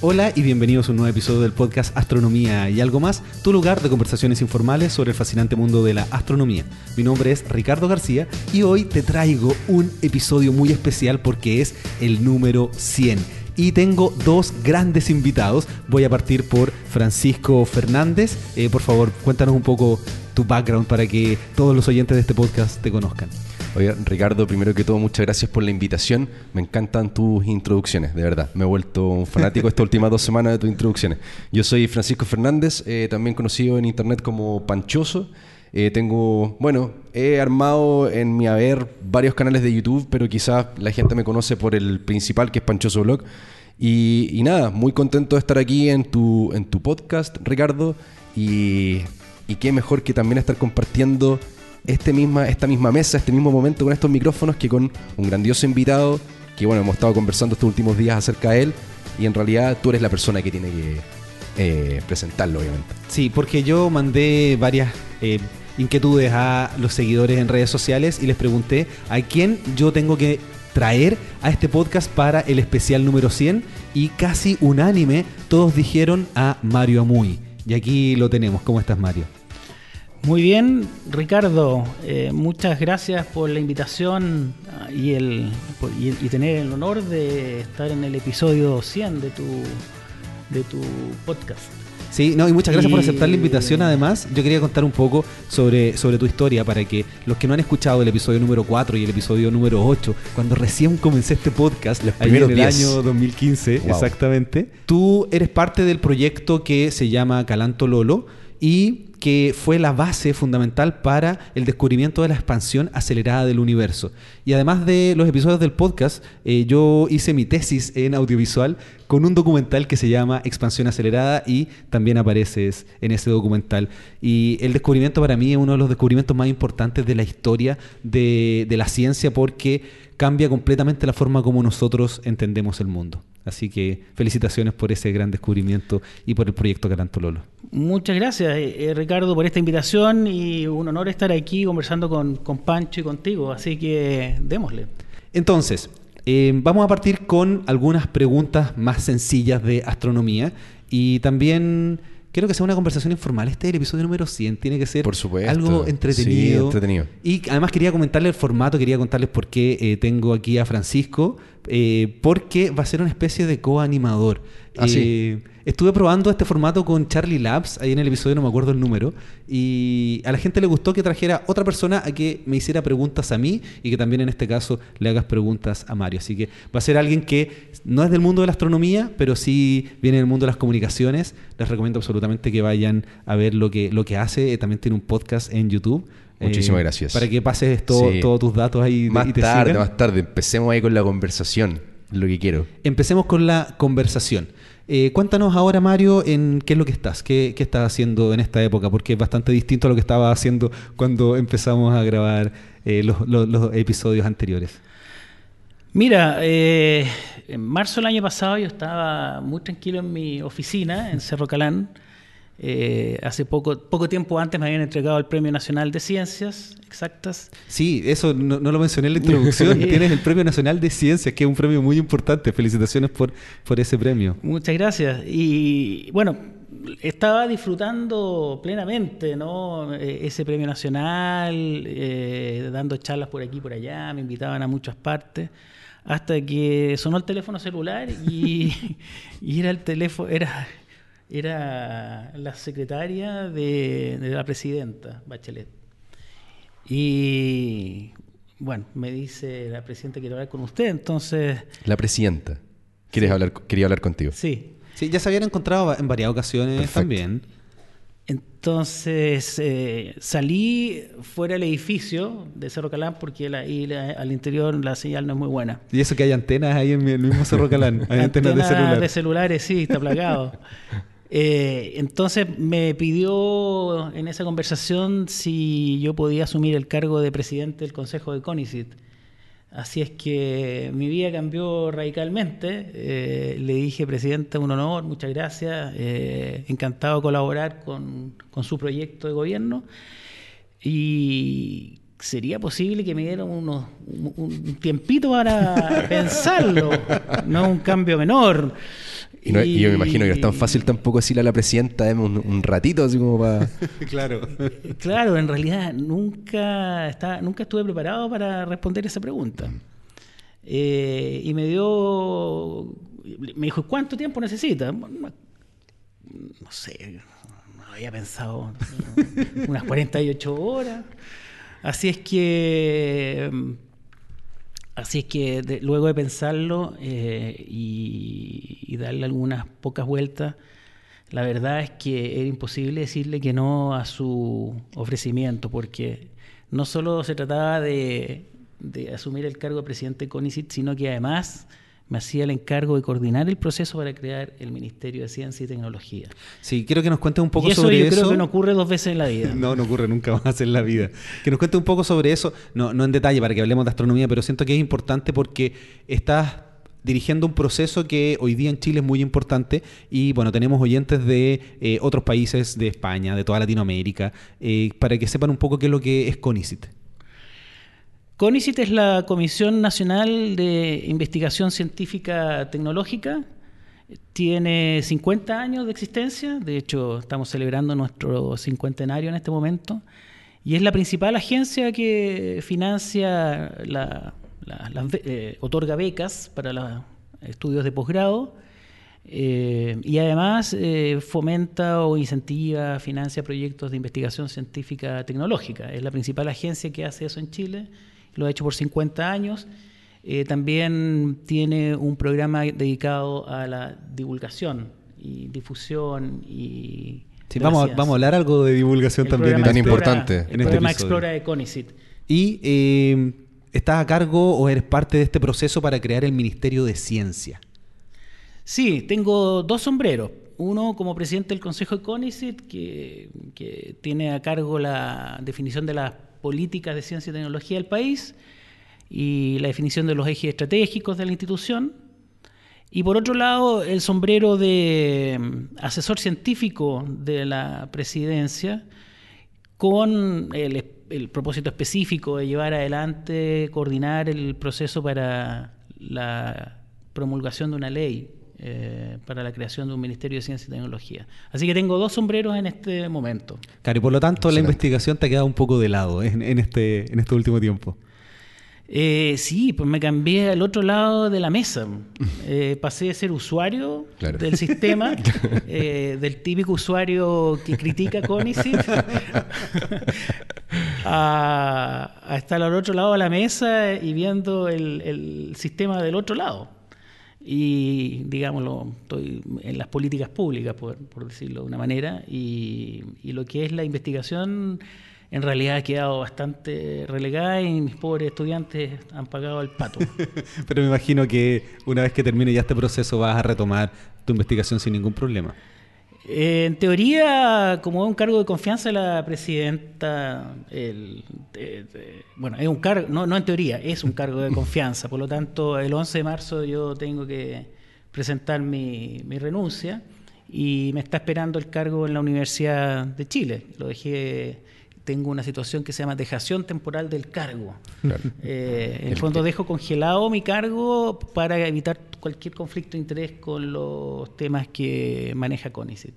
Hola y bienvenidos a un nuevo episodio del podcast Astronomía y algo más, tu lugar de conversaciones informales sobre el fascinante mundo de la astronomía. Mi nombre es Ricardo García y hoy te traigo un episodio muy especial porque es el número 100 y tengo dos grandes invitados. Voy a partir por Francisco Fernández. Eh, por favor, cuéntanos un poco tu background para que todos los oyentes de este podcast te conozcan. Oye, Ricardo, primero que todo, muchas gracias por la invitación. Me encantan tus introducciones, de verdad. Me he vuelto un fanático estas últimas dos semanas de tus introducciones. Yo soy Francisco Fernández, eh, también conocido en internet como Panchoso. Eh, tengo, bueno, he armado en mi haber varios canales de YouTube, pero quizás la gente me conoce por el principal, que es Panchoso Blog. Y, nada, muy contento de estar aquí en tu, en tu podcast, Ricardo. Y, y qué mejor que también estar compartiendo este misma, esta misma mesa, este mismo momento con estos micrófonos que con un grandioso invitado que bueno, hemos estado conversando estos últimos días acerca de él y en realidad tú eres la persona que tiene que eh, presentarlo, obviamente. Sí, porque yo mandé varias eh, inquietudes a los seguidores en redes sociales y les pregunté a quién yo tengo que traer a este podcast para el especial número 100 y casi unánime todos dijeron a Mario Amuy. Y aquí lo tenemos. ¿Cómo estás, Mario? Muy bien, Ricardo, eh, muchas gracias por la invitación ah, y, el, y, tener el honor de estar en el episodio 100 de tu, de tu podcast. Sí, no, y muchas gracias por aceptar la invitación. Además, yo quería contar un poco sobre, sobre tu historia para que los que no han escuchado el episodio número 4 y el episodio número 8, cuando recién comencé este podcast, en el año 2015, exactamente, tú eres parte del proyecto que se llama Calanto Lolo y que fue la base fundamental para el descubrimiento de la expansión acelerada del universo. Y además de los episodios del podcast, eh, yo hice mi tesis en audiovisual con un documental que se llama Expansión Acelerada y también apareces en ese documental. Y el descubrimiento para mí es uno de los descubrimientos más importantes de la historia de, de la ciencia porque cambia completamente la forma como nosotros entendemos el mundo. Así que felicitaciones por ese gran descubrimiento y por el proyecto Caranto Lolo. Muchas gracias, eh, eh, Ricardo, por esta invitación y un honor estar aquí conversando con, con Pancho y contigo. Así que démosle. Entonces, eh, vamos a partir con algunas preguntas más sencillas de astronomía y también quiero que sea una conversación informal. Este es el episodio número 100, tiene que ser algo entretenido. entretenido. Y además quería comentarles el formato, quería contarles por qué eh, tengo aquí a Francisco, eh, porque va a ser una especie de coanimador. Ah, eh, estuve probando este formato con Charlie Labs, ahí en el episodio no me acuerdo el número, y a la gente le gustó que trajera otra persona a que me hiciera preguntas a mí y que también en este caso le hagas preguntas a Mario. Así que va a ser alguien que no es del mundo de la astronomía, pero sí viene del mundo de las comunicaciones. Les recomiendo absolutamente que vayan a ver lo que, lo que hace. También tiene un podcast en YouTube. Muchísimas eh, gracias. Para que pases todos tus datos ahí. Más tarde, más tarde. Empecemos ahí con la conversación. Lo que quiero. Empecemos con la conversación. Eh, cuéntanos ahora, Mario, en qué es lo que estás, qué, estás haciendo en esta época, porque es bastante distinto a lo que estaba haciendo cuando empezamos a grabar eh, los, episodios anteriores. Mira, eh, en marzo del año pasado yo estaba muy tranquilo en mi oficina en Cerro Calán eh, hace poco, poco tiempo antes me habían entregado el Premio Nacional de Ciencias Exactas. Sí, eso no, lo mencioné en la introducción. Tienes el Premio Nacional de Ciencias, que es un premio muy importante. Felicitaciones por, por ese premio. Muchas gracias. Y bueno, estaba disfrutando plenamente ¿no? E, ese premio nacional, eh, dando charlas por aquí y por allá, me invitaban a muchas partes, hasta que sonó el teléfono celular y, y era el teléfono, era era la secretaria de, la presidenta, Bachelet. Y bueno, me dice la presidenta quiero hablar con usted, entonces... La presidenta. ¿Quieres hablar, quería hablar contigo. Sí. Sí, ya se habían encontrado en varias ocasiones también. Entonces salí eh, salí fuera del edificio de Cerro Calán porque ahí al interior la señal no es muy buena. Y eso que hay antenas ahí en el mismo Cerro Calán, hay antenas, de celular. de celulares, sí, está plagado. Eh, entonces me pidió en esa conversación si yo podía asumir el cargo de presidente del Consejo de CONICIT. Así es que mi vida cambió radicalmente. Eh, le dije, presidente, un honor, muchas gracias. Eh, encantado de colaborar con, su proyecto de gobierno. Y sería posible que me dieran unos, un tiempito para pensarlo, no un cambio menor. Y, yo me imagino que no es tan fácil tampoco decirle a la presidenta, deme un, ratito, así como para... claro. claro, en realidad nunca, está, nunca estuve preparado para responder esa pregunta. Eh, y me dio, me dijo, ¿cuánto tiempo necesita? No sé, no había pensado, unas 48 horas. Así es que Así es que luego de pensarlo eh, y, darle algunas pocas vueltas, la verdad es que era imposible decirle que no a su ofrecimiento, porque no solo se trataba de, asumir el cargo de presidente de CONICIT, sino que además me hacía el encargo de coordinar el proceso para crear el Ministerio de Ciencia y Tecnología. Sí, quiero que nos cuente un poco sobre eso. Yo creo que no ocurre dos veces en la vida. no, no ocurre nunca más en la vida. Que nos cuente un poco sobre eso, no, no en detalle para que hablemos de astronomía, pero siento que es importante porque estás dirigiendo un proceso que hoy día en Chile es muy importante y bueno, tenemos oyentes de eh, otros países, de España, de toda Latinoamérica, eh, para que sepan un poco qué es lo que es CONICIT. CONICIT es la Comisión Nacional de Investigación Científica Tecnológica. Tiene 50 años de existencia, de hecho estamos celebrando nuestro cincuentenario en este momento, y es la principal agencia que financia, eh, otorga becas para los estudios de posgrado eh, y además eh, fomenta o incentiva, financia proyectos de investigación científica tecnológica. Es la principal agencia que hace eso en Chile lo ha hecho por 50 años. Eh, también tiene un programa dedicado a la divulgación y difusión y... Sí, vamos, a, vamos a hablar algo de divulgación también. Tan importante. El este programa Explora de CONICIT. Y eh, estás a cargo o eres parte de este proceso para crear el Ministerio de Ciencia. Sí, tengo dos sombreros. Uno como presidente del Consejo de CONICIT, que, que tiene a cargo la definición de las políticas de ciencia y tecnología del país y la definición de los ejes estratégicos de la institución. Y por otro lado, el sombrero de mm, asesor científico de la presidencia con el, propósito específico de llevar adelante, coordinar el proceso para la promulgación de una ley eh, para la creación de un Ministerio de Ciencia y Tecnología. Así que tengo dos sombreros en este momento. Claro, y por lo tanto la investigación te ha quedado un poco de lado en, este, en este último tiempo. Eh, sí, pues me cambié al otro lado de la mesa. Eh, pasé de ser usuario del sistema, del típico usuario que critica CONICIT, a, estar al otro lado de la mesa y viendo el sistema del otro lado y, digámoslo, estoy en las políticas públicas, por, decirlo de una manera, y, lo que es la investigación en realidad ha quedado bastante relegada y mis pobres estudiantes han pagado el pato. Pero me imagino que una vez que termine ya este proceso vas a retomar tu investigación sin ningún problema. En teoría, como es un cargo de confianza de la presidenta, bueno, es un cargo, no, no en teoría, es un cargo de confianza, por lo tanto, el 11 de marzo yo tengo que presentar mi renuncia y me está esperando el cargo en la Universidad de Chile. Lo dejé tengo una situación que se llama dejación temporal del cargo. Eh, en el fondo dejo congelado mi cargo para evitar cualquier conflicto de interés con los temas que maneja CONICET.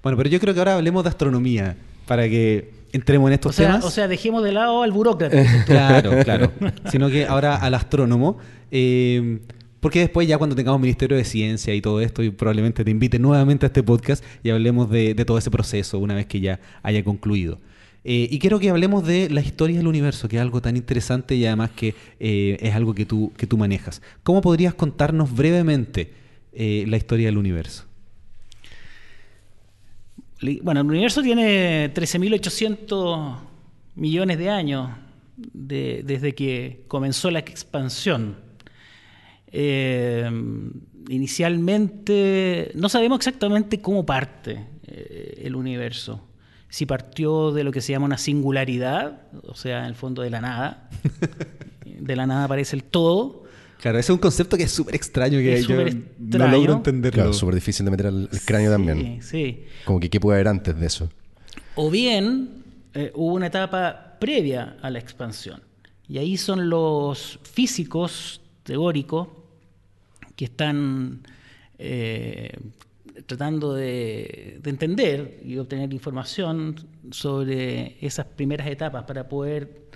Bueno, pero yo creo que ahora hablemos de astronomía para que entremos en estos temas. O sea, dejemos de lado al burócrata. claro, claro. Sino que ahora al astrónomo. Eh, porque después ya cuando tengamos Ministerio de Ciencia y todo esto, y probablemente te invite nuevamente a este podcast y hablemos de todo ese proceso una vez que ya haya concluido. Eh, y quiero que hablemos de la historia del universo, que es algo tan interesante y además que eh, es algo que tú, que tú manejas. ¿Cómo podrías contarnos brevemente eh, la historia del universo? Bueno, el universo tiene 13.800 millones de años desde que comenzó la expansión. inicialmente no sabemos exactamente cómo parte el universo si partió de lo que se llama una singularidad, o sea, en el fondo de la nada. de la nada aparece el todo. Claro, ese es un concepto que es súper extraño, que yo no logro entenderlo. Claro, súper difícil de meter al, cráneo también. Sí. Como que qué puede haber antes de eso. O bien eh, hubo una etapa previa a la expansión. Y ahí son los físicos teóricos que están tratando de, entender y obtener información sobre esas primeras etapas para poder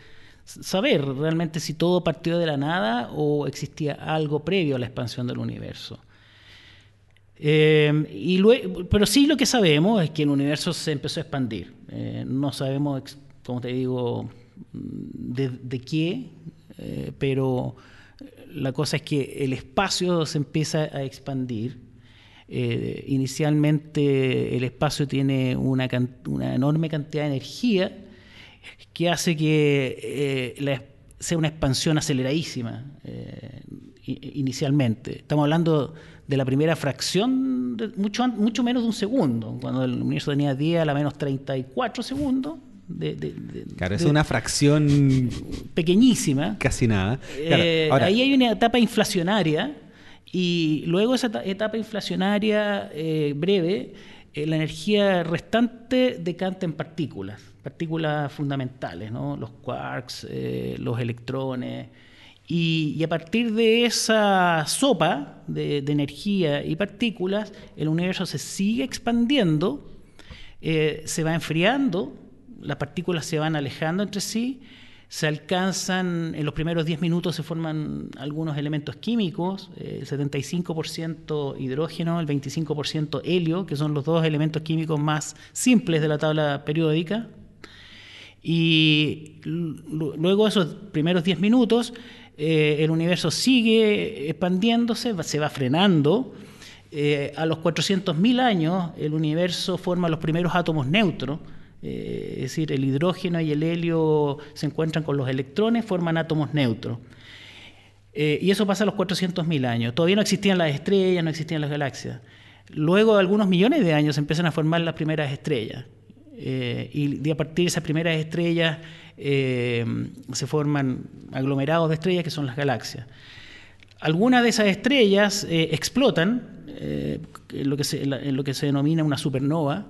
saber realmente si todo partió de la nada o existía algo previo a la expansión del universo. Eh, y luego, pero sí lo que sabemos es que el universo se empezó a expandir. Eh, no sabemos, como te digo, de, qué, eh, pero la cosa es que el espacio se empieza a expandir eh, inicialmente el espacio tiene una, enorme cantidad de energía que hace que eh, sea una expansión aceleradísima eh, inicialmente. Estamos hablando de la primera fracción, de mucho, mucho menos de un segundo, cuando el universo tenía 10 a la menos 34 segundos. claro, es una fracción pequeñísima. Casi nada. ahí hay una etapa inflacionaria y luego esa etapa inflacionaria eh, breve, eh, la energía restante decanta en partículas, partículas fundamentales, ¿no? los quarks, eh, los electrones. Y, a partir de esa sopa de, energía y partículas, el universo se sigue expandiendo, se va enfriando, las partículas se van alejando entre sí se alcanzan, en los primeros 10 minutos se forman algunos elementos químicos, eh, el 75% hidrógeno, el 25% helio, que son los dos elementos químicos más simples de la tabla periódica. Y luego esos primeros 10 minutos, eh, el universo sigue expandiéndose, se va frenando. Eh, a los 400.000 años, el universo forma los primeros átomos neutros, eh, es decir, el hidrógeno y el helio se encuentran con los electrones, forman átomos neutros. Eh, y eso pasa a los 400.000 años. Todavía no existían las estrellas, no existían las galaxias. Luego de algunos millones de años se empiezan a formar las primeras estrellas. Eh, y a partir de esas primeras estrellas se forman aglomerados de estrellas que son las galaxias. Algunas de esas estrellas explotan lo, lo que se denomina una supernova,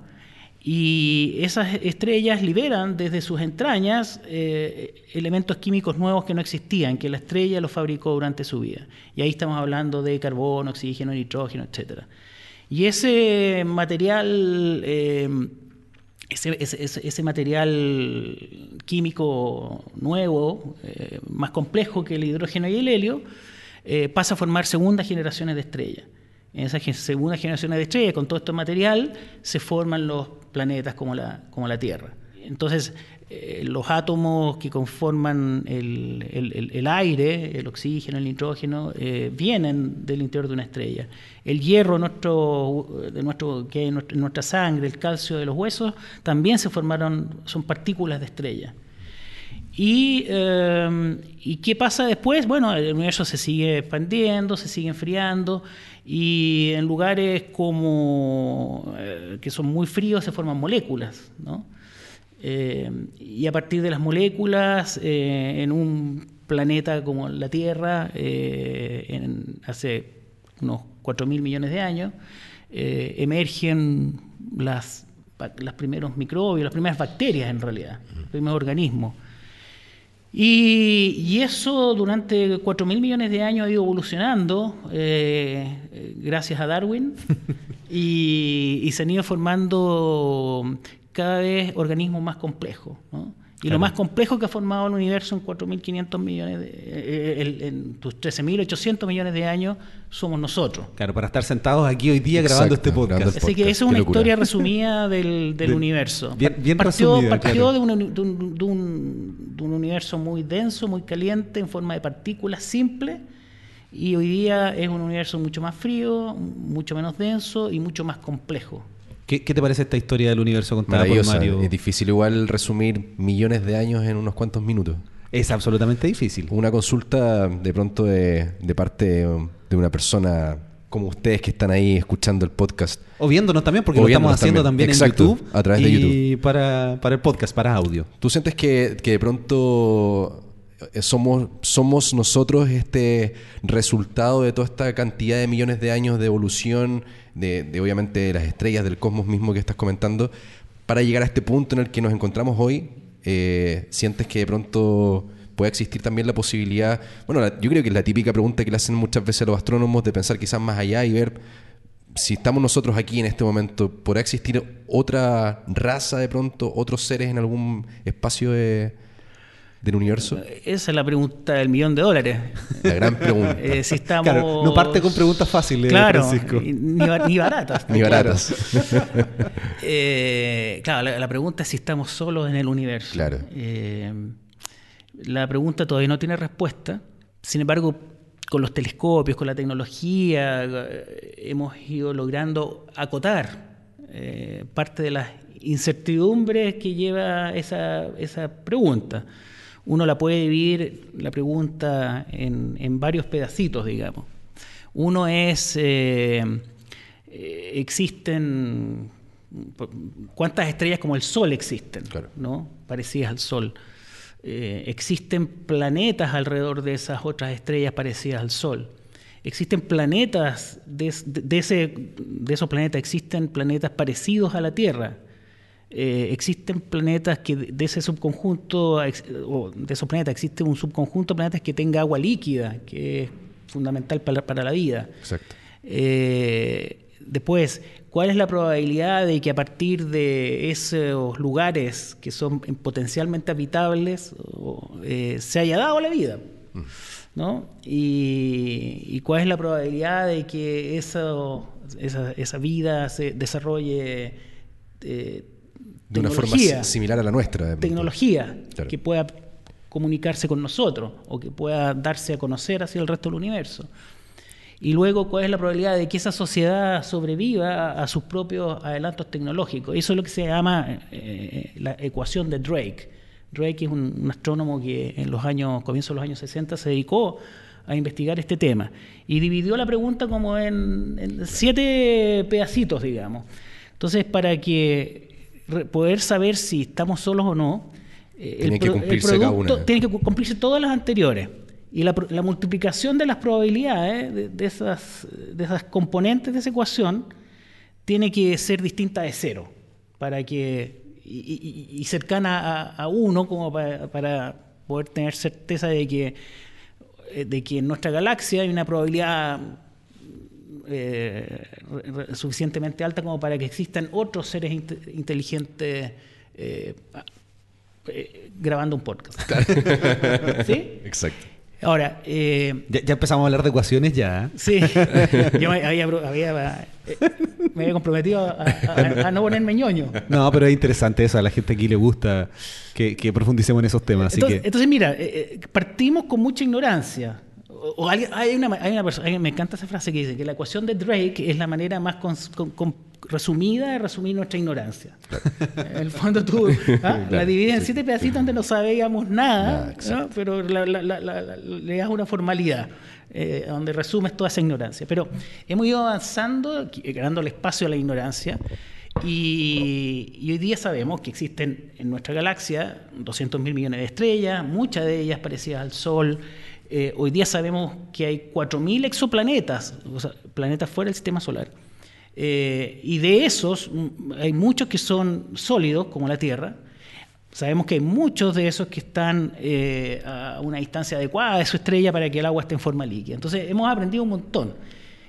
y esas estrellas liberan desde sus entrañas eh, elementos químicos nuevos que no existían, que la estrella los fabricó durante su vida. Y ahí estamos hablando de carbono, oxígeno, nitrógeno, etc. Y ese material, eh, ese, material químico nuevo, eh, más complejo que el hidrógeno y el helio, pasa a formar segundas generaciones de estrellas. En esa segunda generación de estrellas, con todo este material, se forman los planetas como la, como la Tierra. Entonces, eh, los átomos que conforman el, aire, el oxígeno, el nitrógeno, eh, vienen del interior de una estrella. El hierro nuestro, de nuestro, que hay en nuestra sangre, el calcio de los huesos, también se formaron, son partículas de estrella. Y, eh, ¿Y qué pasa después? Bueno, el universo se sigue expandiendo, se sigue enfriando y en lugares como eh, que son muy fríos se forman moléculas, ¿no? Eh, y a partir de las moléculas, eh, en un planeta como la Tierra, en, hace unos 4.000 millones de años, emergen las, los primeros microbios, las primeras bacterias en realidad, los primeros organismos. Y, eso durante 4.000 millones de años ha ido evolucionando, eh, gracias a Darwin, y, se han ido formando cada vez organismos más complejos. ¿no? Y lo más complejo que ha formado el universo en 4.500 millones, de, eh, en tus 13.800 millones de años, somos nosotros. Claro, para estar sentados aquí hoy día grabando este podcast. Así que esa es una historia resumida del, universo. Bien, partió, partió de, un, universo muy denso, muy caliente, en forma de partículas simples, y hoy día es un universo mucho más frío, mucho menos denso y mucho más complejo. ¿Qué, te parece esta historia del universo contada por Mario? Es difícil igual resumir millones de años en unos cuantos minutos. Es absolutamente difícil. Una consulta de pronto de, parte de una persona como ustedes que están ahí escuchando el podcast. O viéndonos también, porque lo estamos haciendo también, en YouTube. A través de YouTube. Y para, para el podcast, para audio. ¿Tú sientes que, que de pronto eh, somos, somos nosotros este resultado de toda esta cantidad de millones de años de evolución, de, obviamente las estrellas del cosmos mismo que estás comentando, para llegar a este punto en el que nos encontramos hoy, eh, sientes que de pronto puede existir también la posibilidad, bueno, yo creo que es la típica pregunta que le hacen muchas veces los astrónomos de pensar quizás más allá y ver si estamos nosotros aquí en este momento, ¿podrá existir otra raza de pronto, otros seres en algún espacio de, del universo? Esa es la pregunta del millón de dólares. La gran pregunta. Eh, si estamos... no parte con preguntas fáciles, claro, Francisco. Ni, baratas. ni baratas. Eh, claro, la, pregunta es si estamos solos en el universo. Claro. Eh, la pregunta todavía no tiene respuesta. Sin embargo, con los telescopios, con la tecnología, hemos ido logrando acotar parte de las incertidumbres que lleva esa, esa pregunta uno la puede dividir, la pregunta, en, varios pedacitos, digamos. Uno es, eh, eh, existen, ¿cuántas estrellas como el Sol existen? ¿no? Parecidas al Sol. Eh, existen planetas alrededor de esas otras estrellas parecidas al Sol. Existen planetas, de, ese, de esos planetas existen planetas parecidos a la Tierra eh, existen planetas que de ese subconjunto, o de esos planetas, existe un subconjunto de planetas que tenga agua líquida, que es fundamental para, la vida. Exacto. Eh, después, ¿cuál es la probabilidad de que a partir de esos lugares que son potencialmente habitables eh, se haya dado la vida? Mm. ¿no? Y, cuál es la probabilidad de que eso, esa, vida se desarrolle de una forma similar a la nuestra. Tecnología que pueda comunicarse con nosotros o que pueda darse a conocer hacia el resto del universo. Y luego, ¿cuál es la probabilidad de que esa sociedad sobreviva a, sus propios adelantos tecnológicos? Eso es lo que se llama eh, la ecuación de Drake. Drake es un, astrónomo que en los años, comienzos de los años 60 se dedicó a investigar este tema y dividió la pregunta como en, en siete pedacitos, digamos. Entonces, para que poder saber si estamos solos o no, eh, el, que cumplirse tiene que cumplirse todas las anteriores. Y la, multiplicación de las probabilidades de, esas, de esas componentes de esa ecuación tiene que ser distinta de cero para que y, cercana a, uno como para, poder tener certeza de que eh, de que en nuestra galaxia hay una probabilidad eh, suficientemente alta como para que existan otros seres inteligentes eh, eh, grabando un podcast. ¿Sí? Exacto. Ahora, ya, empezamos a hablar de ecuaciones ya. Sí, yo me había, me había comprometido a, no ponerme ñoño. No, pero es interesante eso, a la gente aquí le gusta que, profundicemos en esos temas. Entonces, entonces mira, partimos con mucha ignorancia o hay, una, hay una persona, me encanta esa frase que dice que la ecuación de Drake es la manera más resumida de resumir nuestra ignorancia. en el fondo tú ¿ah? la divides en siete pedacitos donde no sabíamos nada, pero le das una formalidad. Eh, donde resumes toda esa ignorancia. Pero hemos ido avanzando, ganando el espacio a la ignorancia, y, y, hoy día sabemos que existen en nuestra galaxia 200 mil millones de estrellas, muchas de ellas parecidas al Sol, eh, hoy día sabemos que hay 4.000 exoplanetas, o sea, planetas fuera del sistema solar. Eh, y de esos mm, hay muchos que son sólidos, como la Tierra. Sabemos que hay muchos de esos que están eh, a una distancia adecuada de su estrella para que el agua esté en forma líquida. Entonces hemos aprendido un montón.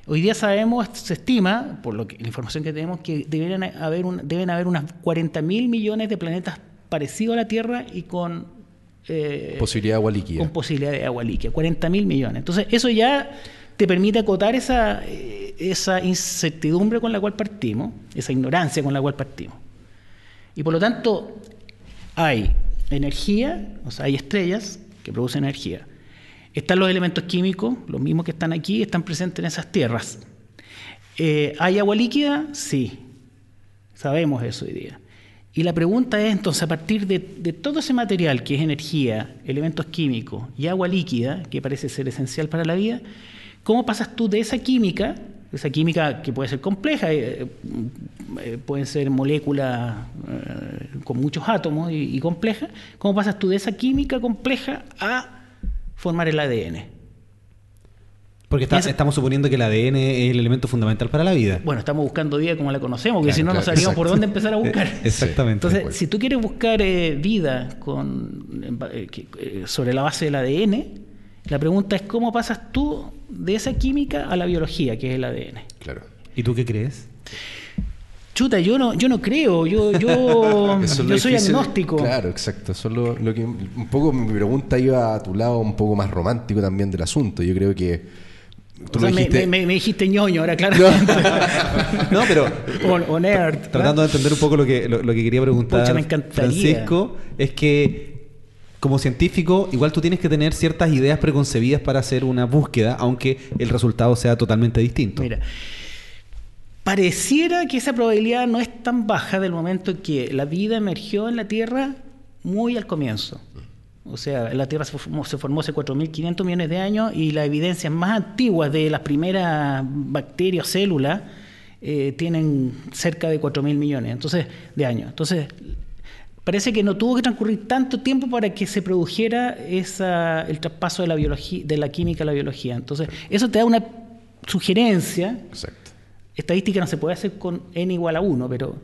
Hoy día sabemos, se estima, por lo que, la información que tenemos, que deben haber, un, deben haber unas 40.000 millones de planetas parecidos a la Tierra y con eh, posibilidad de agua líquida. Con posibilidad de agua líquida, 40 mil millones. Entonces, eso ya te permite acotar esa, eh, esa incertidumbre con la cual partimos, esa ignorancia con la cual partimos. Y por lo tanto, hay energía, o sea, hay estrellas que producen energía. Están los elementos químicos, los mismos que están aquí, están presentes en esas tierras. Eh, ¿Hay agua líquida? Sí, sabemos eso hoy día. Y la pregunta es entonces, a partir de, todo ese material que es energía, elementos químicos y agua líquida, que parece ser esencial para la vida, ¿cómo pasas tú de esa química, esa química que puede ser compleja, eh, eh, pueden ser moléculas eh, con muchos átomos y, y complejas, ¿cómo pasas tú de esa química compleja a formar el ADN? Porque estamos suponiendo que el ADN es el elemento fundamental para la vida. Bueno, estamos buscando vida como la conocemos, porque si no, no sabríamos por dónde empezar a buscar. Exactamente. Entonces, si tú quieres buscar eh, vida con, eh, eh, sobre la base del ADN, la pregunta es cómo pasas tú de esa química a la biología, que es el ADN. Claro. ¿Y tú qué crees? Chuta, yo no, yo no creo, yo, yo, yo soy agnóstico. Claro, exacto. Eso lo, que un poco mi pregunta iba a tu lado un poco más romántico también del asunto. Yo creo que me, dijiste ñoño, ahora claro. No, pero. O, nerd. Tratando de entender un poco lo que, lo, que quería preguntar, Francisco, es que como científico, igual tú tienes que tener ciertas ideas preconcebidas para hacer una búsqueda, aunque el resultado sea totalmente distinto. Mira. Pareciera que esa probabilidad no es tan baja del momento en que la vida emergió en la Tierra muy al comienzo. O sea, la Tierra se formó, se formó hace 4.500 millones de años y las evidencias más antiguas de las primeras bacterias o células eh, tienen cerca de 4.000 millones entonces, de años. Entonces, parece que no tuvo que transcurrir tanto tiempo para que se produjera esa, el traspaso de la, biología, de la química a la biología. Entonces, eso te da una sugerencia. Exacto. Estadística no se puede hacer con n igual a 1, pero,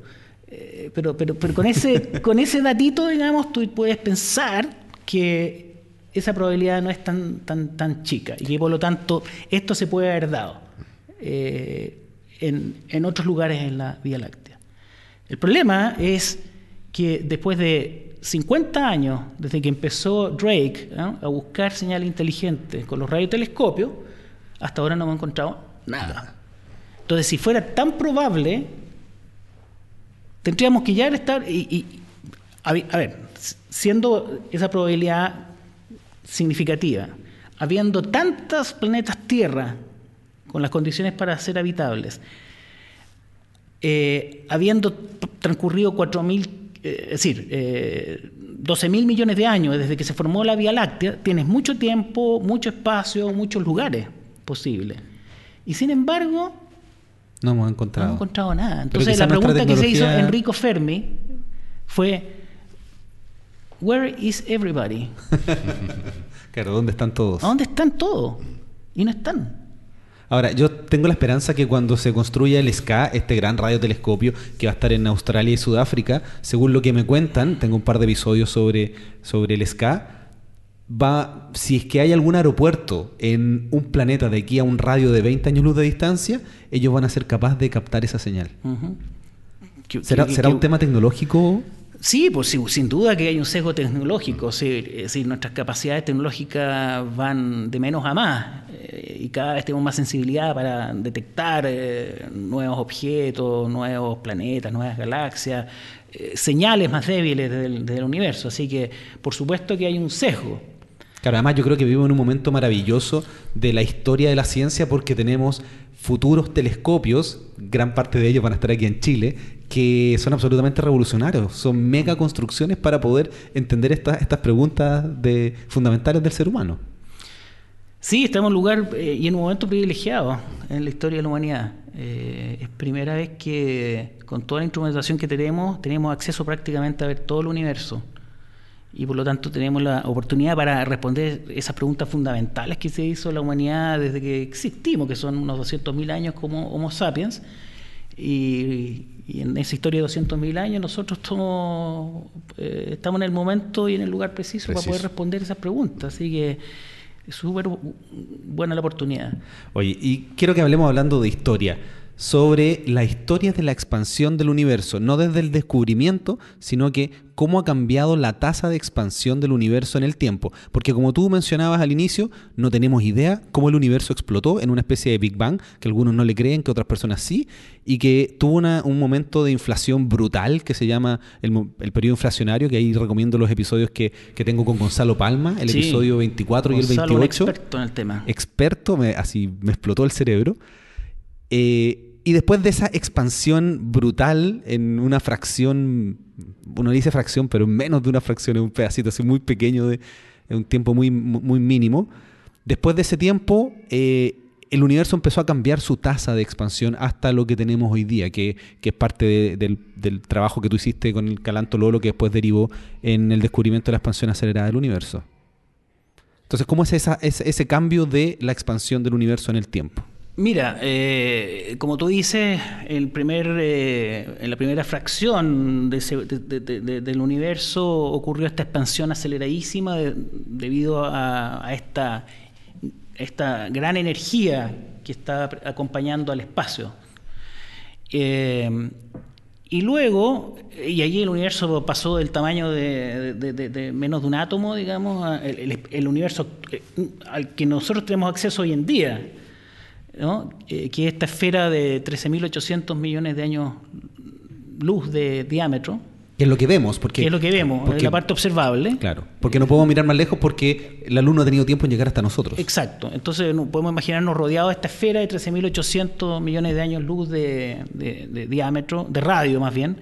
eh, pero, pero, pero con, ese, con ese datito, digamos, tú puedes pensar que esa probabilidad no es tan, tan, tan chica y que por lo tanto esto se puede haber dado eh, en, otros lugares en la Vía Láctea. El problema es que después de 50 años, desde que empezó Drake a buscar señales inteligentes con los radiotelescopios, hasta ahora no hemos encontrado nada. Entonces, si fuera tan probable, tendríamos que ya estar... y, a ver, siendo esa probabilidad significativa, habiendo tantos planetas Tierra con las condiciones para ser habitables, eh, habiendo transcurrido 4.000, eh, es decir, eh, 12.000 millones de años desde que se formó la Vía Láctea, tienes mucho tiempo, mucho espacio, muchos lugares posibles. Y sin embargo, no hemos encontrado, no hemos encontrado nada. Entonces la pregunta que se hizo Enrico Fermi fue, Where is everybody? claro, ¿dónde están todos? ¿A dónde están todos? Y no están. Ahora, yo tengo la esperanza que cuando se construya el SCA, este gran radiotelescopio que va a estar en Australia y Sudáfrica, según lo que me cuentan, tengo un par de episodios sobre, sobre el SCA, va, si es que hay algún aeropuerto en un planeta de aquí a un radio de 20 años luz de distancia, ellos van a ser capaces de captar esa señal. ¿Será, ¿será un tema tecnológico? Sí, pues sin duda que hay un sesgo tecnológico, es decir, nuestras capacidades tecnológicas van de menos a más eh, y cada vez tenemos más sensibilidad para detectar eh, nuevos objetos, nuevos planetas, nuevas galaxias, eh, señales más débiles del universo, así que por supuesto que hay un sesgo. Claro, además yo creo que vivimos en un momento maravilloso de la historia de la ciencia porque tenemos futuros telescopios, gran parte de ellos van a estar aquí en Chile, que son absolutamente revolucionarios, son mega construcciones para poder entender estas estas preguntas de, fundamentales del ser humano. Sí, estamos en un lugar eh, y en un momento privilegiado en la historia de la humanidad. Eh, es primera vez que con toda la instrumentación que tenemos, tenemos acceso prácticamente a ver todo el universo y por lo tanto tenemos la oportunidad para responder esas preguntas fundamentales que se hizo la humanidad desde que existimos, que son unos 200.000 años como Homo sapiens. Y, en esa historia de 200.000 años nosotros estamos, eh, estamos en el momento y en el lugar preciso, para poder responder esas preguntas. Así que es súper buena la oportunidad. Oye, y quiero que hablemos hablando de historia sobre la historia de la expansión del universo, no desde el descubrimiento, sino que cómo ha cambiado la tasa de expansión del universo en el tiempo. Porque como tú mencionabas al inicio, no tenemos idea cómo el universo explotó en una especie de Big Bang, que algunos no le creen, que otras personas sí, y que tuvo un momento de inflación brutal que se llama el, periodo inflacionario, que ahí recomiendo los episodios que, tengo con Gonzalo Palma, el episodio 24 y el 28. experto en el tema. Experto, así me explotó el cerebro. Eh, y después de esa expansión brutal en una fracción, uno dice fracción, pero menos de una fracción, en un pedacito así muy pequeño, de, un tiempo muy, muy mínimo, después de ese tiempo eh, el universo empezó a cambiar su tasa de expansión hasta lo que tenemos hoy día, que, es parte del, trabajo que tú hiciste con el Calanto Lolo, que después derivó en el descubrimiento de la expansión acelerada del universo. Entonces, ¿cómo es esa, ese cambio de la expansión del universo en el tiempo? Mira, eh, como tú dices, el primer, eh, en la primera fracción del universo ocurrió esta expansión aceleradísima debido a, esta, esta gran energía que está acompañando al espacio. Eh, y luego, y allí el universo pasó del tamaño de, menos de un átomo, digamos, el, universo al que nosotros tenemos acceso hoy en día, ¿no? Eh, que es esta esfera de 13.800 millones de años luz de diámetro, que es lo que vemos, porque... es lo que vemos, la parte observable. Claro, porque no podemos mirar más lejos porque la luz no ha tenido tiempo en llegar hasta nosotros. Exacto, entonces podemos imaginarnos rodeados de esta esfera de 13.800 millones de años luz de, diámetro, de radio más bien,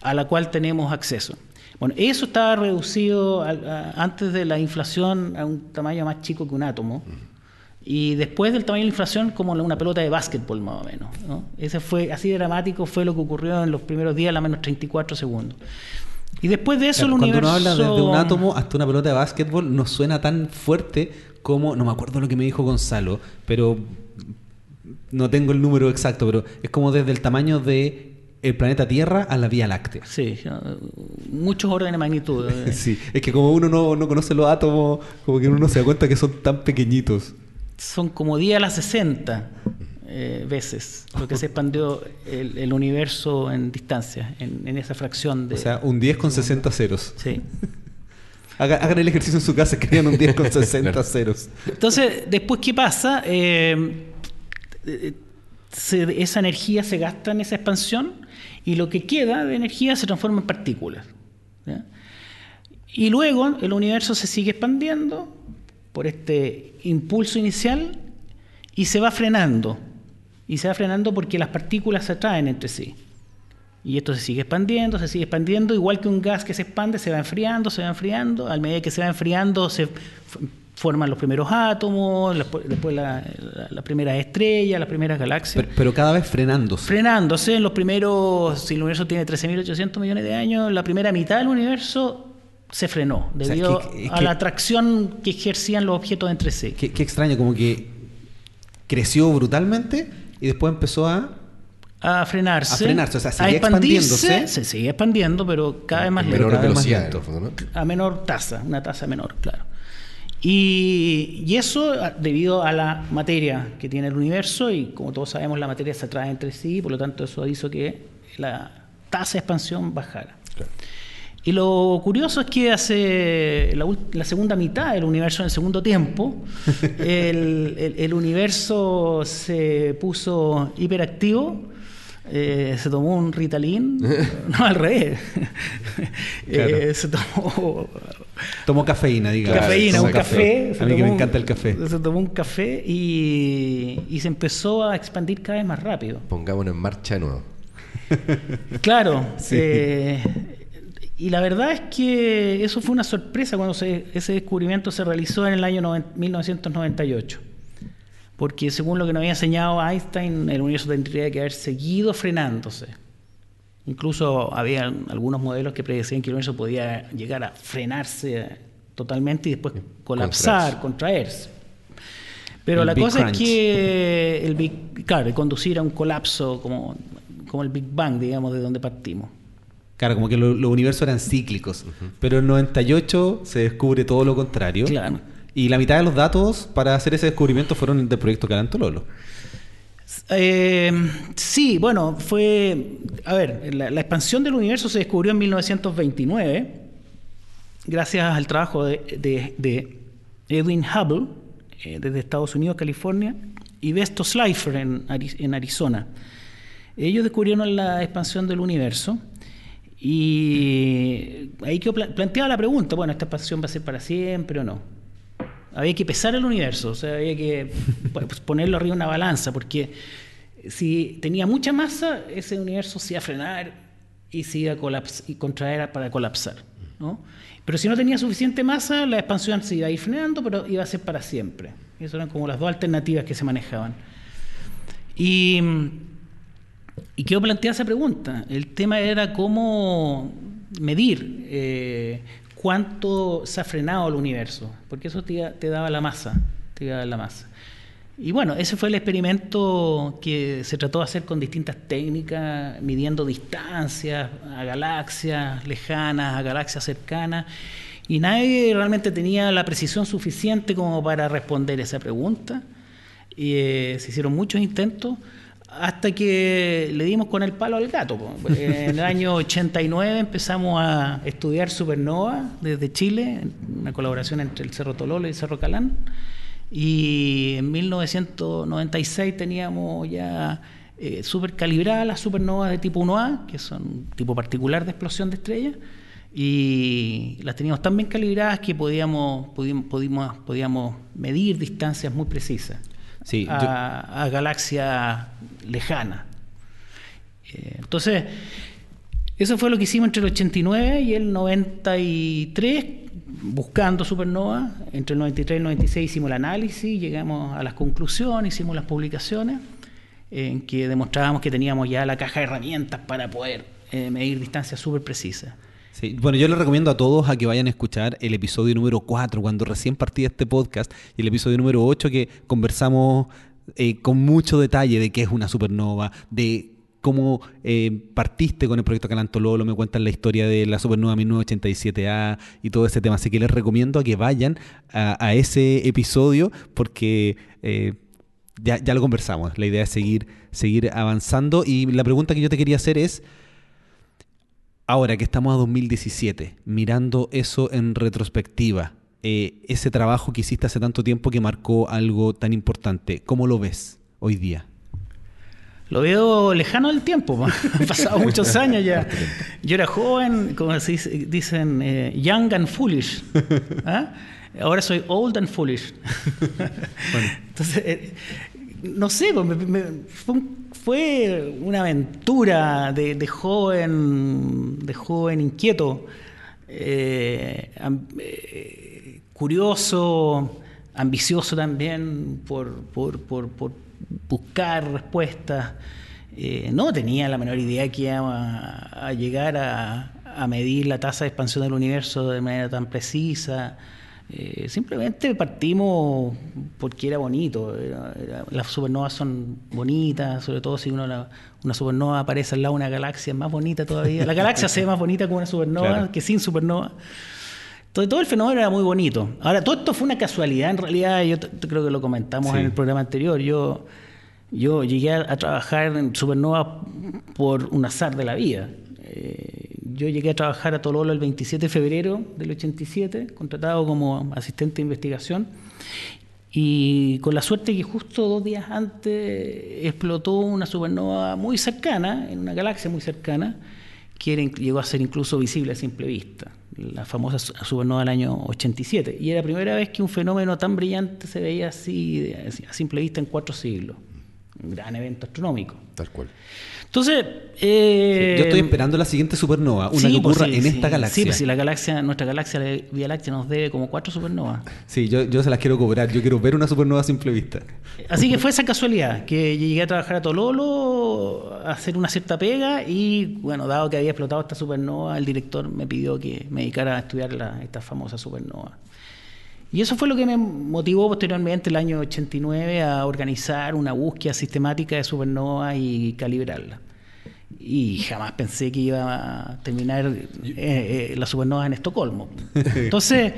a la cual tenemos acceso. Bueno, eso estaba reducido antes de la inflación a un tamaño más chico que un átomo. Y después del tamaño de la inflación, como una pelota de básquetbol más o menos. Ese fue, así dramático fue lo que ocurrió en los primeros días, a la menos 34 segundos. Y después de eso el cuando universo... Cuando uno habla desde un átomo hasta una pelota de básquetbol, no suena tan fuerte como... No me acuerdo lo que me dijo Gonzalo, pero... No tengo el número exacto, pero es como desde el tamaño de el planeta Tierra a la Vía Láctea. Sí, muchos órdenes de magnitud. sí, es que como uno no, no conoce los átomos, como que uno no se da cuenta que son tan pequeñitos son como 10 a las 60 eh, veces lo que se expandió el, universo en distancia, en, esa fracción de... O sea, un 10 con 60 ceros. Sí. Hagan el ejercicio en su casa, crean un 10 con 60 ceros. Entonces, después, ¿qué pasa? Eh, esa energía se gasta en esa expansión y lo que queda de energía se transforma en partículas. Y luego el universo se sigue expandiendo por este impulso inicial y se va frenando. Y se va frenando porque las partículas se atraen entre sí. Y esto se sigue expandiendo, se sigue expandiendo, igual que un gas que se expande, se va enfriando, se va enfriando. Al medida que se va enfriando, se forman los primeros átomos, después la, primera estrella, las primeras galaxias. Pero, cada vez frenándose. Frenándose. En los primeros, si el universo tiene 13.800 millones de años, la primera mitad del universo se frenó debido a la atracción que ejercían los objetos entre sí. Qué, extraño, como que creció brutalmente y después empezó a a frenarse, a frenarse, o sea, sigue expandiéndose, se sigue expandiendo, pero cada vez más lento, menor velocidad, a menor tasa, una tasa menor, claro. Y, y, eso debido a la materia que tiene el universo y como todos sabemos la materia se atrae entre sí, por lo tanto eso hizo que la tasa de expansión bajara. Claro. Y lo curioso es que hace la, segunda mitad del universo, en el segundo tiempo, el, universo se puso hiperactivo, eh, se tomó un Ritalin, no al revés, eh, se tomó... Tomó cafeína, digamos. Cafeína, un café. A mí que me encanta el café. Se tomó un café y, y se empezó a expandir cada vez más rápido. Pongámonos en marcha de nuevo. Claro. sí. Eh, y la verdad es que eso fue una sorpresa cuando ese descubrimiento se realizó en el año 1998. Porque según lo que nos había enseñado Einstein, el universo tendría que haber seguido frenándose. Incluso había algunos modelos que predecían que el universo podía llegar a frenarse totalmente y después colapsar, contraerse. Pero la cosa es que el Big, claro, conducir a un colapso como, como el Big Bang, digamos, de donde partimos. Claro, como que los universos eran cíclicos. Pero en 98 se descubre todo lo contrario. Claro. Y la mitad de los datos para hacer ese descubrimiento fueron del proyecto Carantololo. Eh, sí, bueno, fue. A ver, la, expansión del universo se descubrió en 1929, gracias al trabajo de, Edwin Hubble, eh, desde Estados Unidos, California, y Besto Slifer en, en Arizona. Ellos descubrieron la expansión del universo y ahí que planteaba la pregunta, bueno, ¿esta expansión va a ser para siempre o no? Había que pesar el universo, o sea, había que pues, ponerlo arriba de una balanza, porque si tenía mucha masa, ese universo se iba a frenar y se iba a colapsar, contraer para colapsar. ¿no? Pero si no tenía suficiente masa, la expansión se iba a ir frenando, pero iba a ser para siempre. Esas eran como las dos alternativas que se manejaban. Y y quiero plantear esa pregunta. El tema era cómo medir eh, cuánto se ha frenado el universo, porque eso te, daba la masa, te daba la masa. Y bueno, ese fue el experimento que se trató de hacer con distintas técnicas, midiendo distancias a galaxias lejanas, a galaxias cercanas, y nadie realmente tenía la precisión suficiente como para responder esa pregunta. Y, eh, se hicieron muchos intentos hasta que le dimos con el palo al gato. En el año 89 empezamos a estudiar supernova desde Chile, una colaboración entre el Cerro Tololo y el Cerro Calán. Y en 1996 teníamos ya eh, super calibradas las supernovas de tipo 1A, que son tipo particular de explosión de estrellas, y las teníamos tan bien calibradas que podíamos medir distancias muy precisas sí, a, galaxias lejanas. Eh, entonces, eso fue lo que hicimos entre el 89 y el 93, buscando supernova. Entre el 93 y el 96 hicimos el análisis, llegamos a las conclusiones, hicimos las publicaciones en que demostrábamos que teníamos ya la caja de herramientas para poder eh, medir distancias súper precisas. Sí, bueno, yo les recomiendo a todos a que vayan a escuchar el episodio número 4, cuando recién partí este podcast, y el episodio número 8, que conversamos eh, con mucho detalle de qué es una supernova, de cómo eh, partiste con el proyecto Calantololo, me cuentan la historia de la supernova 1987A y todo ese tema. Así que les recomiendo a que vayan a, ese episodio porque ya, ya lo conversamos. La idea es seguir, seguir avanzando. Y la pregunta que yo te quería hacer es, ahora que estamos a 2017, mirando eso en retrospectiva, eh, ese trabajo que hiciste hace tanto tiempo que marcó algo tan importante, ¿cómo lo ves hoy día? Lo veo lejano del tiempo, han pasado muchos años ya. Yo era joven, como dicen, eh, young and foolish. ¿ah? Ahora soy old and foolish. Entonces, eh, no sé, pues, fue, una aventura de, joven, de joven inquieto, eh, eh, curioso, ambicioso también por, buscar respuestas. Eh, no tenía la menor idea que iba a, llegar a medir la tasa de expansión del universo de manera tan precisa. Eh, simplemente partimos porque era bonito. las supernovas son bonitas, sobre todo si uno una supernova aparece al lado de una galaxia, es más bonita todavía. La galaxia se ve más bonita con una supernova que sin supernova. Entonces, todo el fenómeno era muy bonito. Ahora, todo esto fue una casualidad. En realidad, yo creo que lo comentamos en el programa anterior. Yo, yo llegué a, a trabajar en supernova por un azar de la vida. Eh, yo llegué a trabajar a Tololo el 27 de febrero del 87, contratado como asistente de investigación, y con la suerte que justo dos días antes explotó una supernova muy cercana, en una galaxia muy cercana, que llegó a ser incluso visible a simple vista, la famosa supernova del año 87. Y era la primera vez que un fenómeno tan brillante se veía así a simple vista en cuatro siglos. Un gran evento astronómico. Tal cual. Entonces. Eh, yo estoy esperando la siguiente supernova, una que pues ocurra en esta galaxia. Sí, pues si la galaxia, nuestra galaxia, la Vía Láctea, nos debe como cuatro supernovas. Sí, yo, yo se las quiero cobrar. Yo quiero ver una supernova a simple vista. Así que fue esa casualidad, que llegué a trabajar a Tololo, a hacer una cierta pega, y bueno, dado que había explotado esta supernova, el director me pidió que me dedicara a estudiar la, esta famosa supernova. Y eso fue lo que me motivó posteriormente, el año 89, a organizar una búsqueda sistemática de supernovas y calibrarla. Y jamás pensé que iba a terminar eh, eh, las supernovas en Estocolmo. Entonces,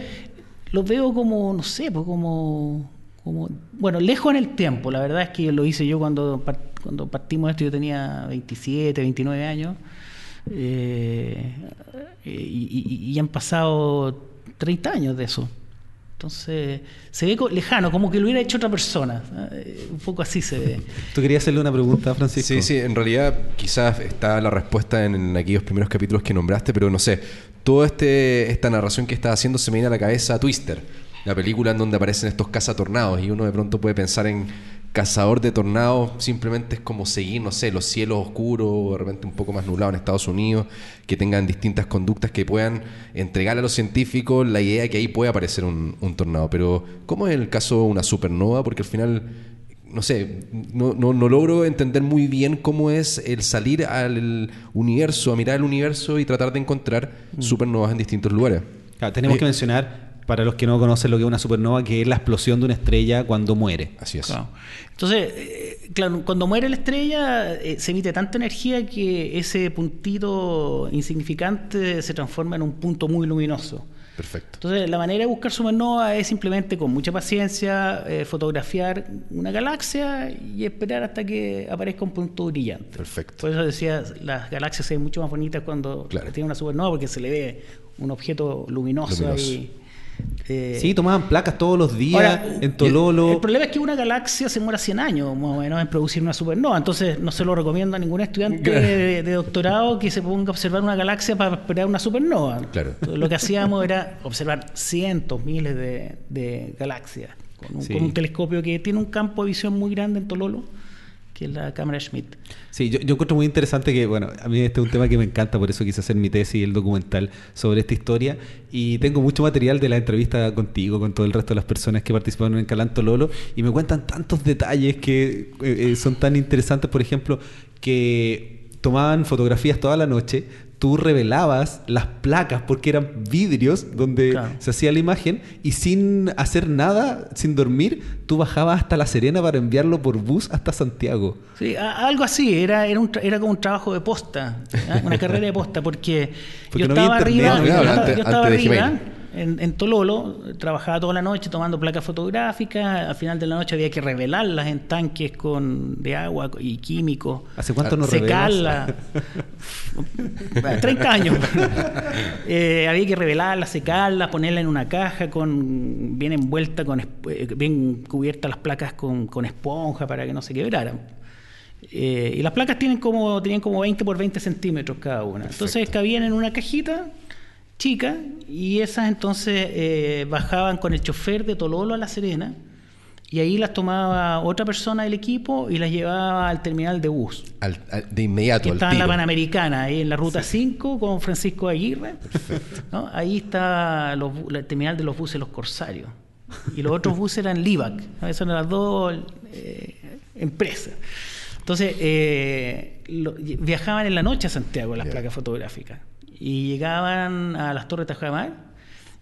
lo veo como, no sé, pues como, como, bueno, lejos en el tiempo. La verdad es que lo hice yo cuando, cuando partimos esto, yo tenía 27, 29 años. Eh, y, y han pasado 30 años de eso. Entonces, se ve lejano, como que lo hubiera hecho otra persona. Eh, un poco así se ve. ¿Tú querías hacerle una pregunta, Francisco? Sí, sí, en realidad quizás está la respuesta en, aquellos primeros capítulos que nombraste, pero no sé, toda este, esta narración que estás haciendo se me viene a la cabeza a Twister, la película en donde aparecen estos cazatornados y uno de pronto puede pensar en cazador de tornados simplemente es como seguir, no sé, los cielos oscuros, de repente un poco más nublados en Estados Unidos, que tengan distintas conductas que puedan entregar a los científicos la idea de que ahí puede aparecer un, tornado. Pero, ¿cómo es el caso de una supernova? Porque al final, no sé, no, no, logro entender muy bien cómo es el salir al universo, a mirar el universo y tratar de encontrar mm. supernovas en distintos lugares. tenemos que mencionar para los que no conocen lo que es una supernova, que es la explosión de una estrella cuando muere. Así es. Entonces, eh, claro, cuando muere la estrella eh, se emite tanta energía que ese puntito insignificante se transforma en un punto muy luminoso. Perfecto. Entonces, la manera de buscar supernova es simplemente con mucha paciencia eh, fotografiar una galaxia y esperar hasta que aparezca un punto brillante. Perfecto. Por eso decía, las galaxias se ven mucho más bonitas cuando tienen una supernova porque se le ve un objeto luminoso, ahí. Eh, sí, tomaban placas todos los días en Tololo. El, problema es que una galaxia se muera 100 años más o menos en producir una supernova, entonces no se lo recomiendo a ningún estudiante de, doctorado que se ponga a observar una galaxia para esperar una supernova. Claro. lo que hacíamos era observar cientos, miles de, galaxias con un telescopio que tiene un campo de visión muy grande en Tololo que la cámara Schmidt. Sí, yo, yo, encuentro muy interesante que, bueno, a mí este es un tema que me encanta, por eso quise hacer mi tesis y el documental sobre esta historia. Y tengo mucho material de la entrevista contigo, con todo el resto de las personas que participaron en Calanto Lolo, y me cuentan tantos detalles que eh, eh, son tan interesantes, por ejemplo, que tomaban fotografías toda la noche, tú revelabas las placas porque eran vidrios donde se hacía la imagen y sin hacer nada, sin dormir, tú bajabas hasta La Serena para enviarlo por bus hasta Santiago. Sí, algo así, era, era, era como un trabajo de posta, una carrera de posta, porque, yo, estaba arriba, yo, estaba arriba, en, Tololo, trabajaba toda la noche tomando placas fotográficas, al final de la noche había que revelarlas en tanques con de agua y químicos. ¿Hace cuánto no Secarlas. 30 años. Eh, había que revelarlas, secarlas, ponerlas en una caja con bien envuelta, con eh, bien cubiertas las placas con, esponja para que no se quebraran. Eh, y las placas tienen como, tenían como 20 por 20 centímetros cada una. Entonces cabían en una cajita chica y esas entonces eh, bajaban con el chofer de Tololo a La Serena y ahí las tomaba otra persona del equipo y las llevaba al terminal de bus. de inmediato. Que estaba en la Panamericana, ahí en la ruta 5 con Francisco Aguirre. Ahí está el terminal de los buses Los Corsarios. Y los otros buses eran Livac. Esas eran las dos eh, empresas. Entonces, eh, viajaban en la noche a Santiago las placas fotográficas y llegaban a las Torres Tajamar.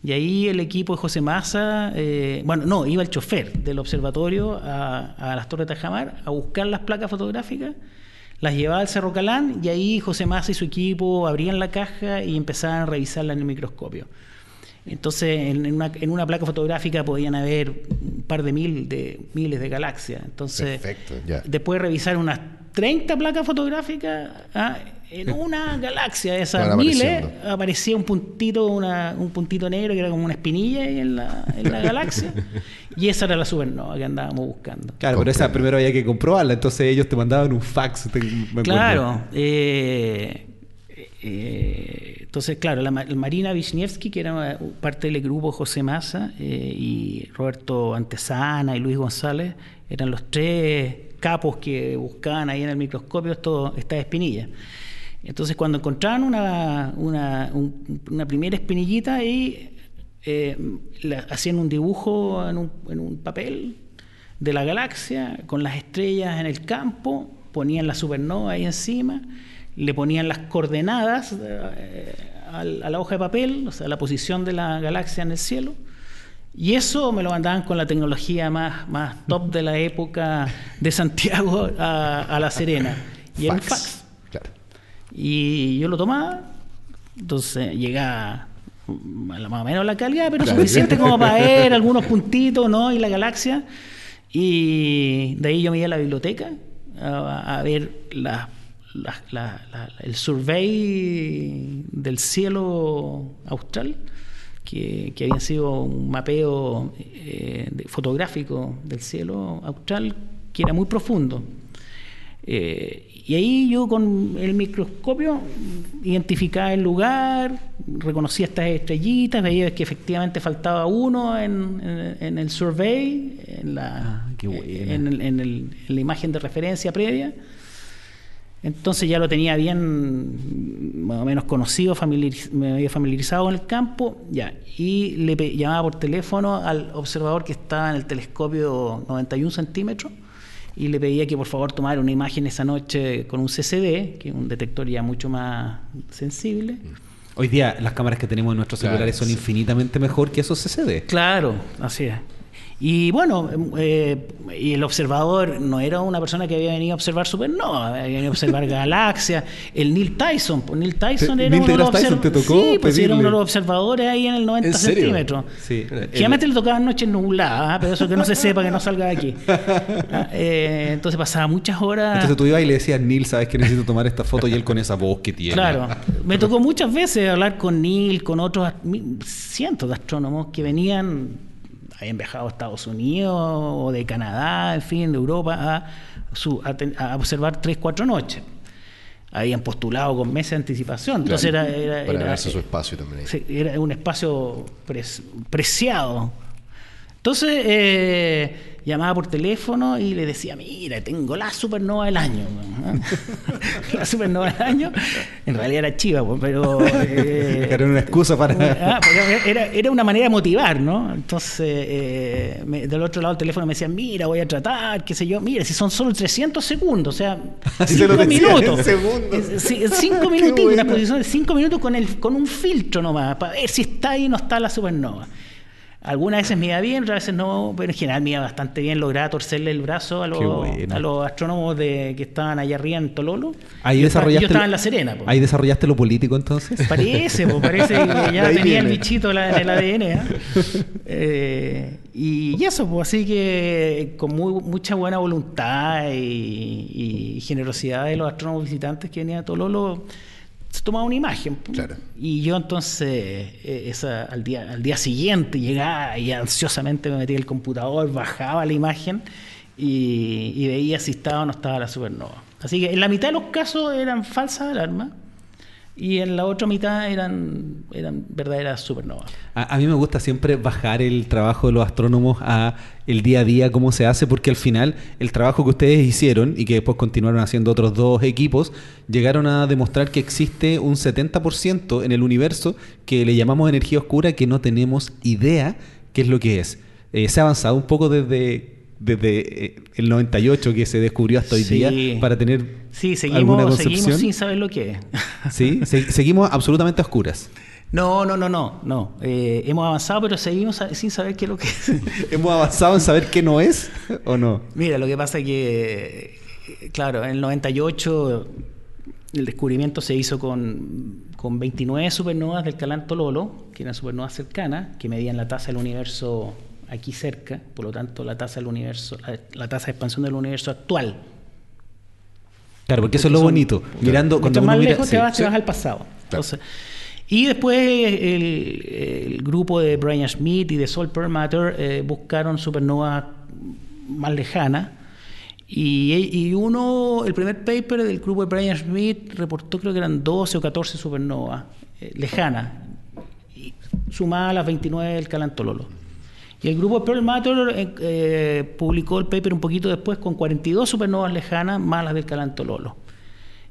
Y ahí el equipo de José Massa, eh, bueno, no, iba el chofer del observatorio a, a las Torres Tajamar a buscar las placas fotográficas, las llevaba al Cerro Calán y ahí José Massa y su equipo abrían la caja y empezaban a revisarla en el microscopio. Entonces, en una, en una, placa fotográfica podían haber un par de, mil de miles de galaxias. Entonces, después de revisar unas 30 placas fotográficas, ah, en una galaxia de esas miles aparecía un puntito, un puntito negro que era como una espinilla en la, en la galaxia. y esa era la supernova que andábamos buscando. Claro, pero esa primero había que comprobarla, entonces ellos te mandaban un fax. claro. Eh, eh, entonces, claro, la, Marina Wisniewski, que era parte del grupo José Massa, eh, y Roberto Antesana y Luis González, eran los tres capos que buscaban ahí en el microscopio esto, estas espinillas. Entonces, cuando encontraban una, una, una primera espinillita ahí, eh, hacían un dibujo en un, en un, papel de la galaxia con las estrellas en el campo, ponían la supernova ahí encima, le ponían las coordenadas eh, a la hoja de papel, o sea, la posición de la galaxia en el cielo. Y eso me lo mandaban con la tecnología más, más top de la época de Santiago a, a La Serena. Y el fax. Y yo lo tomaba, entonces llegaba más o menos la calidad, pero suficiente como para ver algunos puntitos, ¿no? Y la galaxia. Y de ahí yo me iba a la biblioteca a, ver el survey del cielo austral, que, que había sido un mapeo eh, fotográfico del cielo austral, que era muy profundo. Eh, y ahí yo con el microscopio identificaba el lugar, reconocía estas estrellitas, veía que efectivamente faltaba uno en, el survey, en la, ah, en, la imagen de referencia previa. Entonces ya lo tenía bien, más o menos conocido, me había familiarizado con el campo, ya, y le llamaba por teléfono al observador que estaba en el telescopio 91 centímetros y le pedía que por favor tomara una imagen esa noche con un CCD, que es un detector ya mucho más sensible. Hoy día las cámaras que tenemos en nuestros celulares son infinitamente mejor que esos CCD. Claro, así es. Y bueno, eh, y el observador no era una persona que había venido a observar supernova, había venido a observar galaxias. El Neil Tyson, pues Neil Tyson era uno, de los Tyson te tocó sí, pues era uno de los observadores ahí en el 90 centímetros. Sí. Generalmente le tocaban noches nubladas, ¿ah? pero eso que no se sepa, que no salga de aquí. Ah, eh, entonces pasaba muchas horas. Entonces tú ibas y le decías, Neil, sabes que necesito tomar esta foto y él con esa voz que tiene. Claro, me tocó muchas veces hablar con Neil, con otros cientos de astrónomos que venían habían viajado a Estados Unidos o de Canadá, en fin, de Europa, a, su, a, observar tres, cuatro noches. Habían postulado con meses de anticipación. Entonces era, era, Para ganarse su espacio también. Era un espacio preciado. Entonces, eh, llamaba por teléfono y le decía, mira, tengo la supernova del año. la supernova del año. En realidad era chiva, pero... Eh, era una excusa para... Ah, era, era, una manera de motivar, ¿no? Entonces, eh, del otro lado del teléfono me decían, mira, voy a tratar, qué sé yo. Mira, si son solo 300 segundos, o sea, 5 minutos. Cinco minutos, una exposición de 5 minutos con, el, con un filtro nomás, para ver si está ahí o no está la supernova. Algunas veces me iba bien, otras veces no, pero en general me iba bastante bien. Lograba torcerle el brazo a los, a los astrónomos de, que estaban allá arriba en Tololo. Ahí desarrollaste yo estaba en La Serena. Ahí desarrollaste lo político entonces. Parece, parece que ya tenía el bichito en el ADN. ¿eh? Eh, y, eso, pues así que con mucha buena voluntad y, y generosidad de los astrónomos visitantes que venían a Tololo se tomaba una imagen. Y yo entonces, eh, esa, al, día, al día siguiente llegaba y ansiosamente me metía el computador, bajaba la imagen y, veía si estaba o no estaba la supernova. Así que en la mitad de los casos eran falsas alarmas y en la otra mitad eran, eran verdaderas supernovas. A, mí me gusta siempre bajar el trabajo de los astrónomos a el día a día, cómo se hace, porque al final el trabajo que ustedes hicieron y que después continuaron haciendo otros dos equipos, llegaron a demostrar que existe un 70% en el universo que le llamamos energía oscura que no tenemos idea qué es lo que es. Eh, se ha avanzado un poco desde desde eh, el 98 que se descubrió hasta hoy día para tener sí, seguimos, seguimos sin saber lo que es. sí, seguimos absolutamente oscuras. No, no, no, no, no. Eh, hemos avanzado, pero seguimos sin saber qué es lo que es. ¿Hemos avanzado en saber qué no es o no? Mira, lo que pasa es que, claro, en el 98 el descubrimiento se hizo con, con 29 supernovas del Calanto Lolo, que eran supernovas cercanas, que medían la tasa del universo aquí cerca, por lo tanto la tasa del universo, la, tasa de expansión del universo actual. Claro, porque eso es lo bonito. Mirando cuando más lejos te, vas, al pasado. y después el, grupo de Brian Schmidt y de Sol Perlmutter eh, buscaron supernovas más lejanas. Y, uno, el primer paper del grupo de Brian Schmidt reportó creo que eran 12 o 14 supernovas eh, lejanas, sumadas a las 29 del Calantololo. Y el grupo Pearl Matter eh, eh, publicó el paper un poquito después con 42 supernovas lejanas más las del Calantololo.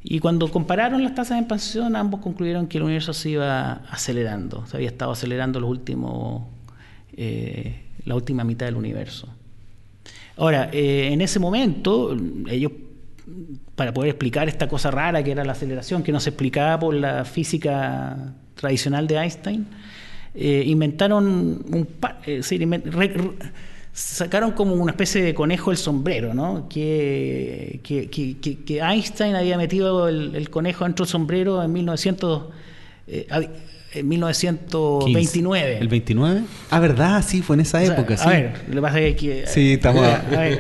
Y cuando compararon las tasas de expansión, ambos concluyeron que el universo se iba acelerando, se había estado acelerando los últimos, eh, la última mitad del universo. Ahora, en ese momento, ellos, para poder explicar esta cosa rara que era la aceleración, que no se explicaba por la física tradicional de Einstein, eh, inventaron un eh, sacaron como una especie de conejo el sombrero, ¿no? Que, que, Einstein había metido el, conejo dentro del sombrero en 1900, eh, en 1929. ¿El 29? Ah, ¿verdad? Sí, fue en esa época. A ver, lo que pasa es que. Sí, estamos.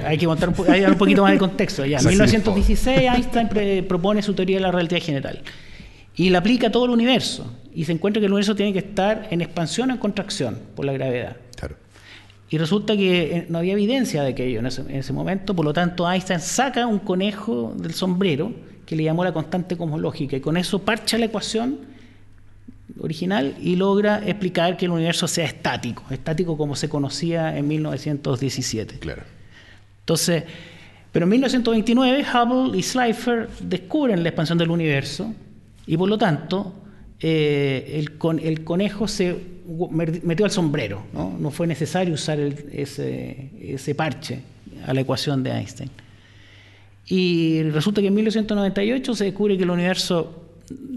hay que montar un, hay un poquito más de contexto. Ya, en 1916, Einstein propone su teoría de la relatividad general y la aplica a todo el universo. Y se encuentra que el universo tiene que estar en expansión o en contracción por la gravedad. Claro. Y resulta que eh, no había evidencia de aquello en ese, en ese momento, por lo tanto Einstein saca un conejo del sombrero que le llamó la constante cosmológica y con eso parcha la ecuación original y logra explicar que el universo sea estático, estático como se conocía en 1917. Claro. Entonces, pero en 1929 Hubble y Schleifer descubren la expansión del universo y por lo tanto, eh, el, el, conejo se metió al sombrero, no, fue necesario usar ese, parche a la ecuación de Einstein. Y resulta que en 1998 se descubre que el universo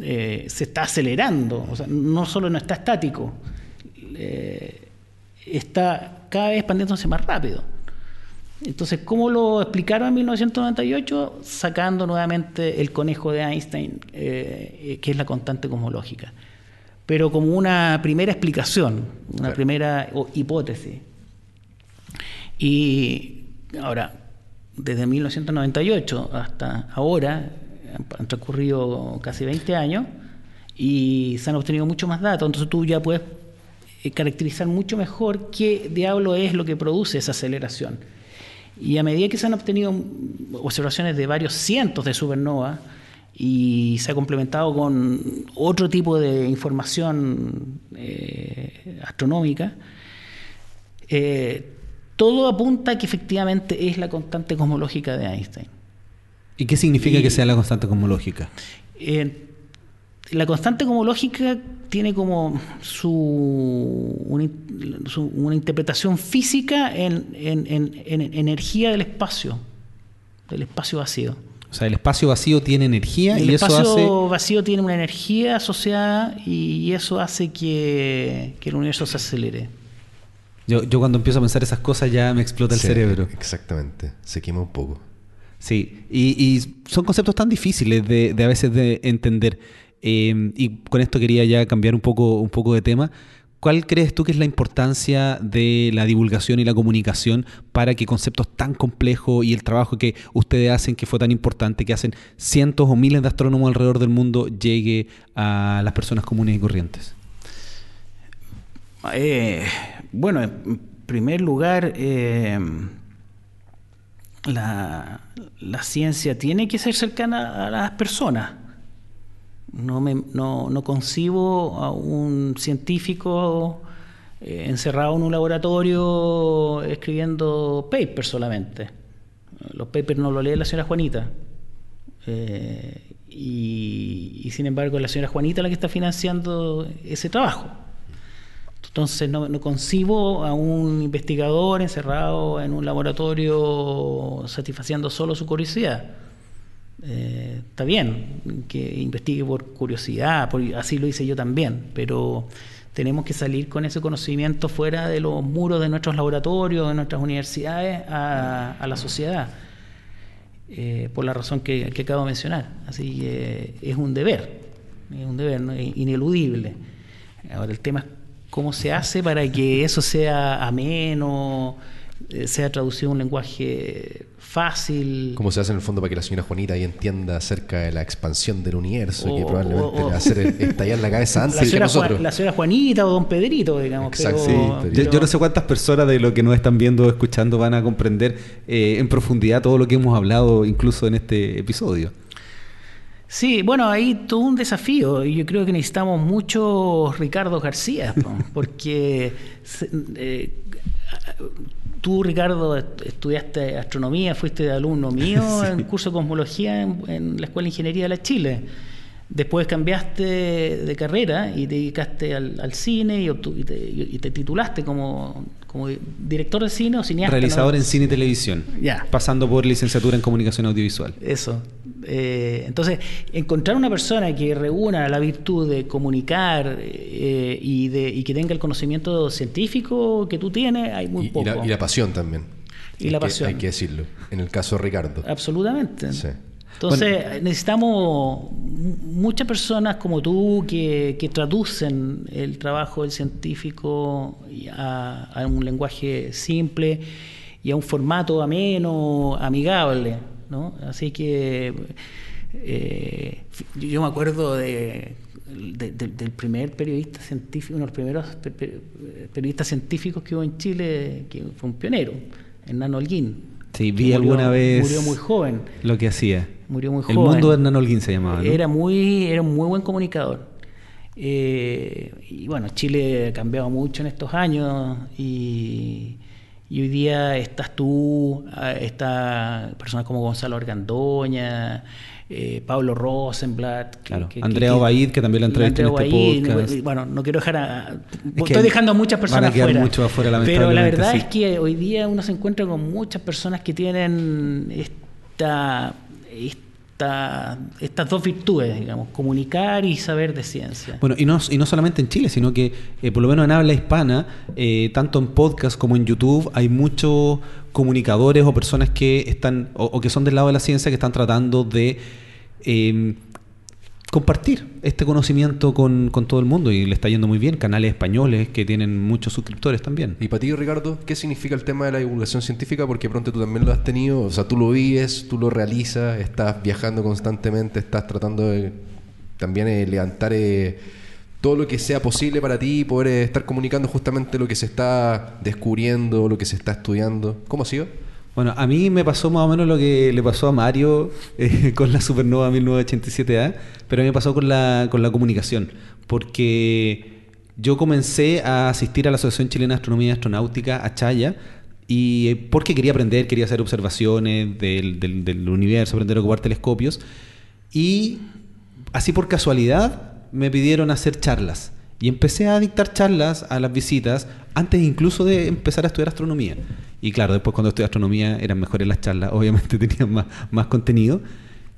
eh, se está acelerando, o sea, no solo no está estático, eh, está cada vez expandiéndose más rápido. Entonces, ¿cómo lo explicaron en 1998? Sacando nuevamente el conejo de Einstein, eh, que es la constante cosmológica. Pero como una primera explicación, una primera hipótesis. Y ahora, desde 1998 hasta ahora, han transcurrido casi 20 años y se han obtenido mucho más datos. Entonces tú ya puedes eh, caracterizar mucho mejor qué diablo es lo que produce esa aceleración. Y a medida que se han obtenido observaciones de varios cientos de supernovas y se ha complementado con otro tipo de información eh, astronómica, eh, todo apunta a que efectivamente es la constante cosmológica de Einstein. ¿Y qué significa que sea la constante cosmológica? Eh, la constante cosmológica tiene como su una, interpretación física en, energía del espacio, del espacio vacío. O sea, el espacio vacío tiene energía y eso hace... El espacio vacío tiene una energía asociada y eso hace que, el universo se acelere. Yo, yo, cuando empiezo a pensar esas cosas ya me explota el cerebro. Exactamente, se quema un poco. Sí, y, son conceptos tan difíciles de, de a veces de entender. Em, y con esto quería ya cambiar un poco, un poco de tema. ¿Cuál crees tú que es la importancia de la divulgación y la comunicación para que conceptos tan complejos y el trabajo que ustedes hacen, que fue tan importante, que hacen cientos o miles de astrónomos alrededor del mundo, llegue a las personas comunes y corrientes? Eh, bueno, en primer lugar, la, la, ciencia tiene que ser cercana a las personas. No, me, no, no concibo a un científico eh, encerrado en un laboratorio escribiendo papers solamente. Los papers no los lee la señora Juanita. Eh, y, sin embargo es la señora Juanita la que está financiando ese trabajo. Entonces no, no, concibo a un investigador encerrado en un laboratorio satisfaciendo solo su curiosidad. Eh, está bien que investigue por curiosidad, así lo hice yo también, pero tenemos que salir con ese conocimiento fuera de los muros de nuestros laboratorios, de nuestras universidades, a, la sociedad, eh, por la razón que, acabo de mencionar. Así que es un deber, es un deber ineludible. Ahora el tema es cómo se hace para que eso sea ameno, eh, sea traducido a un lenguaje fácil. ¿Cómo se hace en el fondo para que la señora Juanita ahí entienda acerca de la expansión del universo que probablemente le va a hacer estallar la cabeza antes que nosotros? la señora Juanita o don Pedrito, digamos. Exacto. yo, no sé cuántas personas de lo que nos están viendo o escuchando van a comprender eh, en profundidad todo lo que hemos hablado incluso en este episodio. Sí, bueno, ahí todo un desafío y yo creo que necesitamos muchos Ricardo García, porque eh, Tú, Ricardo, estudiaste astronomía, fuiste alumno mío en curso de cosmología en, la Escuela de Ingeniería de la Chile. Después cambiaste de carrera y te dedicaste al, cine y, te, titulaste como, director de cine o cineasta. Realizador en cine y televisión. Ya. Pasando por licenciatura en comunicación audiovisual. Eso. Eh, entonces, encontrar una persona que reúna la virtud de comunicar eh, y, de, que tenga el conocimiento científico que tú tienes, hay muy poco. Y la, pasión también. Y la pasión. hay que decirlo. En el caso de Ricardo. Absolutamente. Sí. Entonces necesitamos muchas personas como tú que, traducen el trabajo del científico a, un lenguaje simple y a un formato ameno, amigable. ¿no? Así que eh, yo me acuerdo de, del primer periodista científico, uno de los primeros periodistas científicos que hubo en Chile, que fue un pionero, Hernán Holguín. Sí, vi alguna vez. Murió muy joven. Lo que hacía. Murió muy joven. El mundo de Hernán Holguín se llamaba. Era, muy, era un muy buen comunicador. Eh, y bueno, Chile ha cambiado mucho en estos años y, hoy día estás tú, ah, está personas como Gonzalo Argandoña, eh, Pablo Rosenblatt. Andrea Obaid, que también la entrevisté en este podcast. Bueno, no quiero dejar a... estoy dejando a muchas personas fuera. Mucho afuera pero la verdad es que hoy día uno se encuentra con muchas personas que tienen esta, estas dos virtudes, digamos, comunicar y saber de ciencia. Bueno, y no, y no solamente en Chile, sino que eh, por lo menos en habla hispana, eh, tanto en podcast como en YouTube, hay muchos comunicadores o personas que están, o, que son del lado de la ciencia, que están tratando de em, compartir este conocimiento con, todo el mundo y le está yendo muy bien. Canales españoles que tienen muchos suscriptores también. Y para ti, Ricardo, ¿qué significa el tema de la divulgación científica? Porque pronto tú también lo has tenido, o sea, tú lo vives, tú lo realizas, estás viajando constantemente, estás tratando de también eh, levantar eh, todo lo que sea posible para ti poder eh, estar comunicando justamente lo que se está descubriendo, lo que se está estudiando. ¿Cómo ha sido? Bueno, a mí me pasó más o menos lo que le pasó a Mario eh, con la Supernova 1987A, pero a mí me pasó con la, con la comunicación, porque yo comencé a asistir a la Asociación Chilena de Astronomía y Astronáutica, a Chaya, y eh, porque quería aprender, quería hacer observaciones del, del, del universo, aprender a ocupar telescopios, y así por casualidad me pidieron hacer charlas. Y empecé a dictar charlas a las visitas antes incluso de empezar a estudiar astronomía. Y claro, después cuando estudié astronomía eran mejores las charlas, obviamente tenían más, más contenido.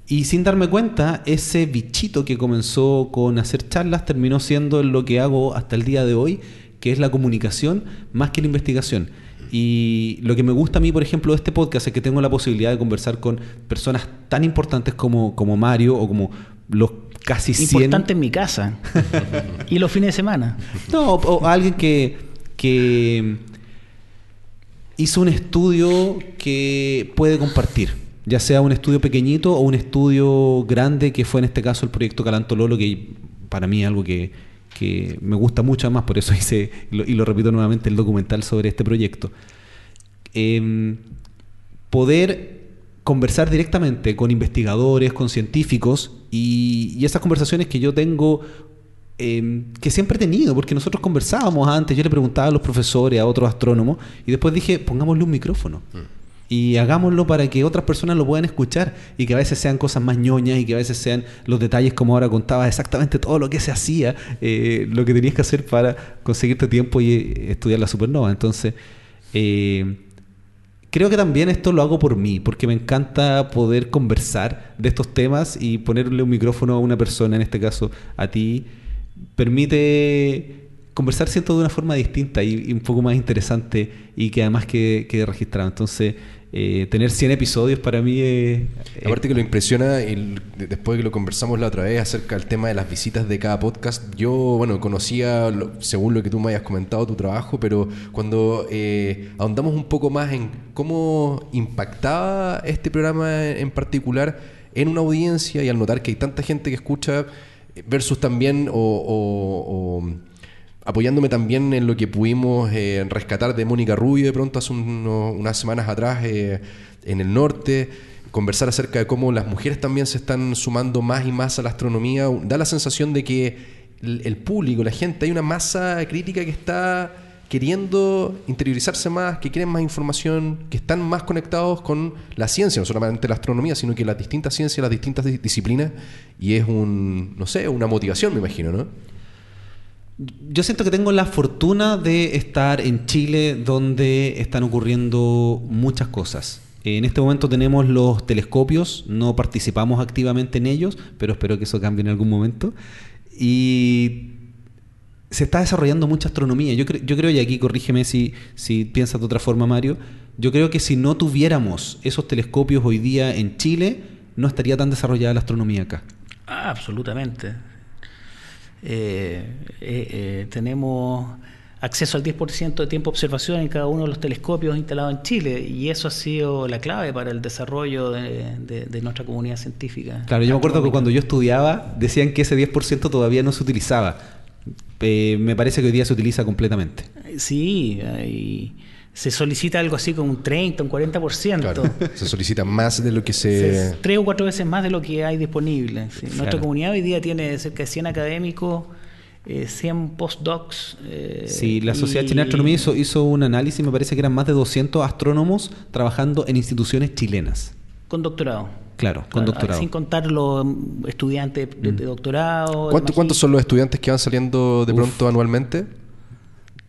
Y sin darme cuenta, ese bichito que comenzó con hacer charlas terminó siendo lo que hago hasta el día de hoy, que es la comunicación más que la investigación. Y lo que me gusta a mí, por ejemplo, de este podcast es que tengo la posibilidad de conversar con personas tan importantes como, como Mario o como los casi 100... Importante en mi casa. y los fines de semana. No, o, alguien que, que hizo un estudio que puede compartir. Ya sea un estudio pequeñito o un estudio grande, que fue en este caso el proyecto Calantololo, que para mí es algo que, que me gusta mucho, además, por eso hice, y lo repito nuevamente, el documental sobre este proyecto. Em, poder conversar directamente con investigadores, con científicos, y, esas conversaciones que yo tengo, em, que siempre he tenido, porque nosotros conversábamos antes, yo le preguntaba a los profesores, a otros astrónomos, y después dije, pongámosle un micrófono. Mm. Y hagámoslo para que otras personas lo puedan escuchar y que a veces sean cosas más ñoñas y que a veces sean los detalles como ahora contaba exactamente todo lo que se hacía, eh, lo que tenías que hacer para conseguirte tiempo y eh, estudiar la supernova. Entonces, eh, Creo que también esto lo hago por mí, porque me encanta poder conversar de estos temas y ponerle un micrófono a una persona, en este caso a ti, permite conversar, siento, de una forma distinta y, un poco más interesante y que además quede, quede registrado. Entonces, eh, tener 100 episodios para mí es... Aparte que lo impresiona, el, después de que lo conversamos la otra vez acerca del tema de las visitas de cada podcast, yo, bueno, conocía, según lo que tú me hayas comentado, tu trabajo, pero cuando eh, ahondamos un poco más en cómo impactaba este programa en particular en una audiencia y al notar que hay tanta gente que escucha versus también o apoyándome también en lo que pudimos eh, rescatar de Mónica Rubio de pronto hace unas semanas atrás eh, en el norte, conversar acerca de cómo las mujeres también se están sumando más y más a la astronomía, da la sensación de que el, público, la gente, hay una masa crítica que está queriendo interiorizarse más, que quieren más información, que están más conectados con la ciencia, no solamente la astronomía, sino que las distintas ciencias, las distintas disciplinas, y es un, no sé, una motivación, me imagino, ¿no? Yo siento que tengo la fortuna de estar en Chile donde están ocurriendo muchas cosas. En este momento tenemos los telescopios, no participamos activamente en ellos, pero espero que eso cambie en algún momento. Y se está desarrollando mucha astronomía. Yo, yo creo, y aquí corrígeme si, si piensas de otra forma, Mario, yo creo que si no tuviéramos esos telescopios hoy día en Chile, no estaría tan desarrollada la astronomía acá. Ah, absolutamente. Eh, eh, eh, tenemos acceso al 10% de tiempo de observación en cada uno de los telescopios instalados en Chile y eso ha sido la clave para el desarrollo de, nuestra comunidad científica. Claro, yo me acuerdo que cuando yo estudiaba decían que ese 10% todavía no se utilizaba. me parece que hoy día se utiliza completamente. Sí, y se solicita algo así como un 30, un 40%. Claro, se solicita más de lo que se... tres o cuatro veces más de lo que hay disponible. Nuestra comunidad hoy día tiene cerca de 100 académicos, 100 eh, postdocs. Eh, sí, la Sociedad Chilena de Astronomía hizo, hizo un análisis, me parece que eran más de 200 astrónomos trabajando en instituciones chilenas. Con doctorado. Claro, con doctorado. Sin contar los estudiantes de, mm. doctorado. ¿Cuántos son los estudiantes que van saliendo de pronto anualmente?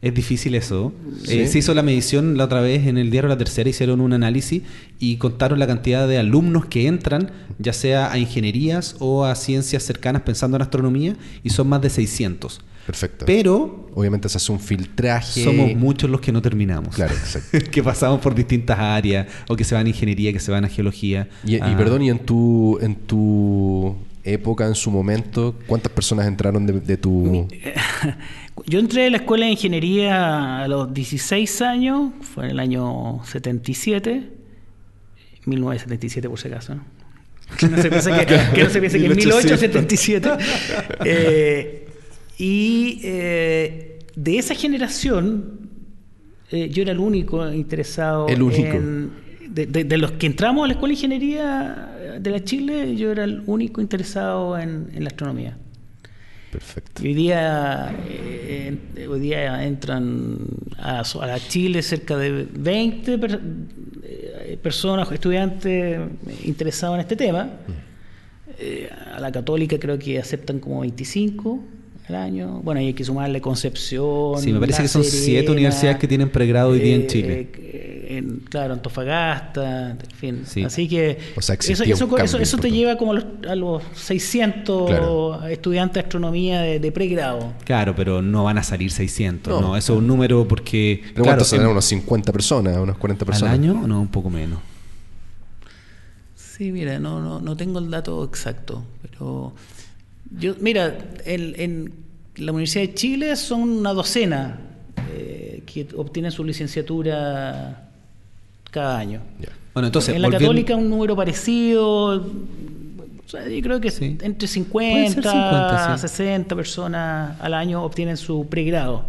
Es difícil eso. Eh, se hizo la medición la otra vez en el diario La Tercera, hicieron un análisis y contaron la cantidad de alumnos que entran, ya sea a ingenierías o a ciencias cercanas pensando en astronomía, y son más de 600. Perfecto. Pero. Obviamente se hace un filtraje. Somos muchos los que no terminamos. Claro, exacto. que pasamos por distintas áreas, o que se van a ingeniería, que se van a geología. Y, Ah. perdón, y en tu, en tu época, en su momento, ¿cuántas personas entraron de, de tu. Yo entré a la escuela de ingeniería a los 16 años, fue en el año 77, 1977 por si acaso, ¿no? Que no se piense que, que, no se piense que en 1877. Eh, y eh, de esa generación, eh, yo era el único interesado El único. en... De, de- de los que entramos a la escuela de ingeniería de la Chile, yo era el único interesado en- en la astronomía. Perfecto. Hoy día, eh, hoy día entran a, so- a Chile cerca de 20 per- eh, personas, estudiantes interesados en este tema. Eh, a la católica creo que aceptan como 25 al año. Bueno, y hay que sumarle Concepción. Sí, me parece La que son siete universidades que tienen pregrado hoy día en eh, Chile. eh, en- claro, Antofagasta, en fin. Sí. Así que O sea, eso, eso, eso- eso te lleva como a los, a los 600 Claro. estudiantes de astronomía de, de pregrado. Claro, pero no van a salir 600. No. No, eso es un número porque. ¿Pero claro, cuántos serán? ¿Unos 50 personas? ¿Unos 40 ¿Al personas? año? No, un poco menos. Sí, mira, no, no, no tengo el dato exacto, pero yo, mira, en, en la Universidad de Chile son una docena eh, que obtienen su licenciatura cada año. Ya. Bueno, entonces. en la volviendo- Católica un número parecido, o sea, yo creo que Sí. entre Puede 50, ser 50, sí. 60 personas al año obtienen su pregrado.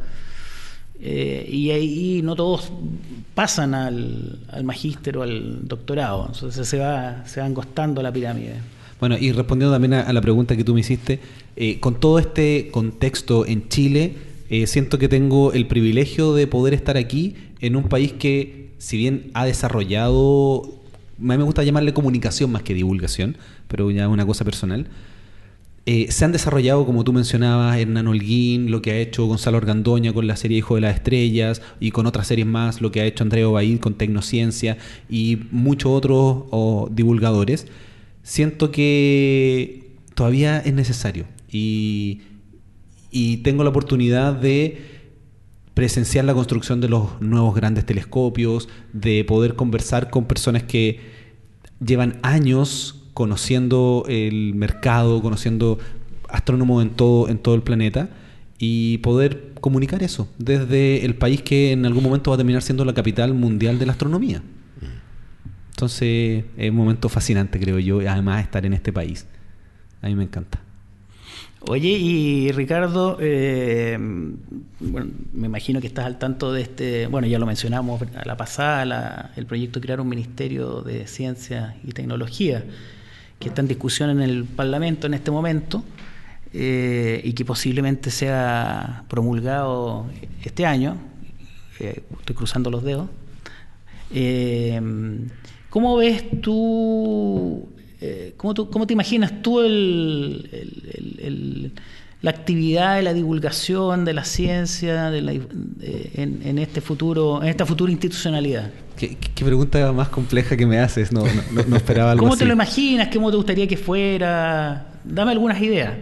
Eh, y ahí no todos pasan al, al magíster o al doctorado, entonces se va, se va angostando la pirámide. Bueno, y respondiendo también a, a la pregunta que tú me hiciste, eh, con todo este contexto en Chile, eh, siento que tengo el privilegio de poder estar aquí en un país que, si bien ha desarrollado, a mí me gusta llamarle comunicación más que divulgación, pero ya una cosa personal, eh, se han desarrollado, como tú mencionabas, Hernán Holguín, lo que ha hecho Gonzalo Organdoña con la serie Hijo de las Estrellas y con otras series más, lo que ha hecho Andrea Obaid con Tecnociencia y muchos otros oh, divulgadores. Siento que todavía es necesario y, y tengo la oportunidad de presenciar la construcción de los nuevos grandes telescopios, de poder conversar con personas que llevan años conociendo el mercado, conociendo astrónomos en todo, en todo el planeta y poder comunicar eso desde el país que en algún momento va a terminar siendo la capital mundial de la astronomía. Entonces es un momento fascinante, creo yo, además estar en este país. A mí me encanta. Oye, y Ricardo, eh, me imagino que estás al tanto de este, bueno, ya lo mencionamos a la pasada, la- el proyecto de crear un Ministerio de Ciencia y Tecnología, que está en discusión en el Parlamento en este momento eh, y que posiblemente sea promulgado este año. Eh, estoy cruzando los dedos. ¿Cómo ves tú, eh, cómo, tú- cómo te imaginas tú el- el- el- el- la actividad de la divulgación de la ciencia de la- de- en, en este futuro, en esta futura institucionalidad? ¿Qué, pregunta más compleja que me haces? No, no, no- no esperaba algo ¿Cómo así. te lo imaginas? ¿Cómo te gustaría que fuera? Dame algunas ideas.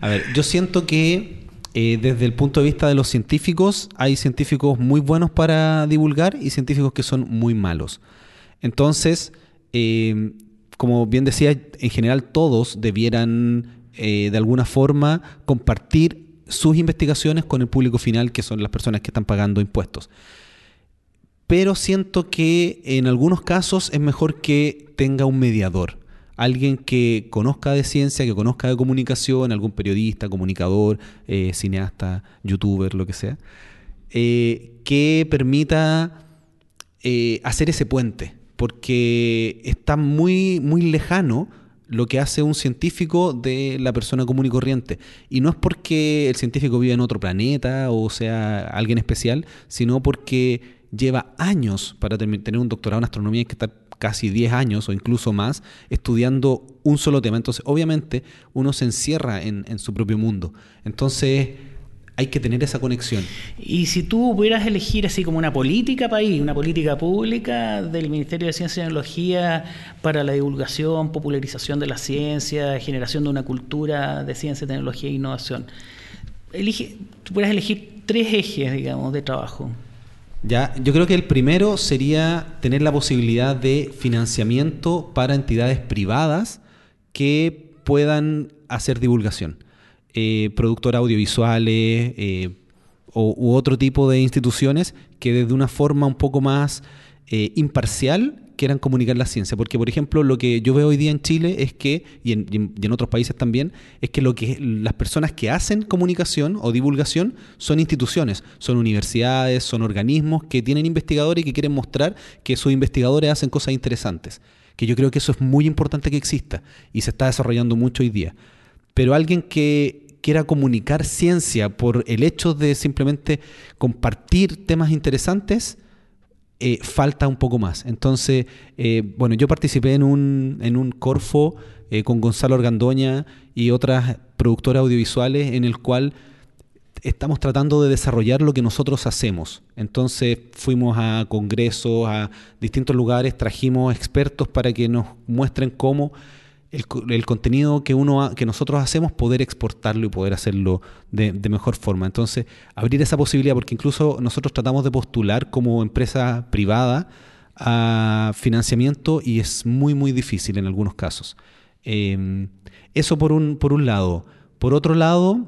A ver, yo siento que eh, desde el punto de vista de los científicos, hay científicos muy buenos para divulgar y científicos que son muy malos. Entonces, eh, como bien decía, en general todos debieran eh, de alguna forma compartir sus investigaciones con el público final, que son las personas que están pagando impuestos. Pero siento que en algunos casos es mejor que tenga un mediador. Alguien que conozca de ciencia, que conozca de comunicación, algún periodista, comunicador, eh, cineasta, youtuber, lo que sea, eh, que permita hacer ese puente, porque está muy, muy lejano lo que hace un científico de la persona común y corriente. Y no es porque el científico vive en otro planeta o sea alguien especial, sino porque lleva años para tener un doctorado en astronomía y que estar casi 10 años o incluso más estudiando un solo tema. Entonces, obviamente, uno se encierra en, en su propio mundo. Entonces, hay que tener esa conexión. Y si tú pudieras elegir así como una política país, una política pública del Ministerio de Ciencia y Tecnología para la divulgación, popularización de la ciencia, generación de una cultura de ciencia, tecnología e innovación, elige, tú pudieras elegir tres ejes, digamos, de trabajo. Ya, yo creo que el primero sería tener la posibilidad de financiamiento para entidades privadas que puedan hacer divulgación eh, productoras audiovisuales eh, u otro tipo de instituciones que desde una forma un poco más eh, imparcial quieran comunicar la ciencia. Porque, por ejemplo, lo que yo veo hoy día en Chile es que, y en, otros países también, es que, lo que las personas que hacen comunicación o divulgación son instituciones, son universidades, son organismos que tienen investigadores y que quieren mostrar que sus investigadores hacen cosas interesantes. Que yo creo que eso es muy importante que exista y se está desarrollando mucho hoy día. Pero alguien que quiera comunicar ciencia por el hecho de simplemente compartir temas interesantes, eh, falta un poco más. Entonces, eh, bueno, yo participé en un, en un Corfo eh, con Gonzalo Organdoña y otras productoras audiovisuales en el cual estamos tratando de desarrollar lo que nosotros hacemos. Entonces fuimos a congresos, a distintos lugares, trajimos expertos para que nos muestren cómo el, contenido que uno que nosotros hacemos poder exportarlo y poder hacerlo de, mejor forma. Entonces abrir esa posibilidad porque incluso nosotros tratamos de postular como empresa privada a financiamiento y es muy muy difícil en algunos casos. Em, eso por un por un lado. Por otro lado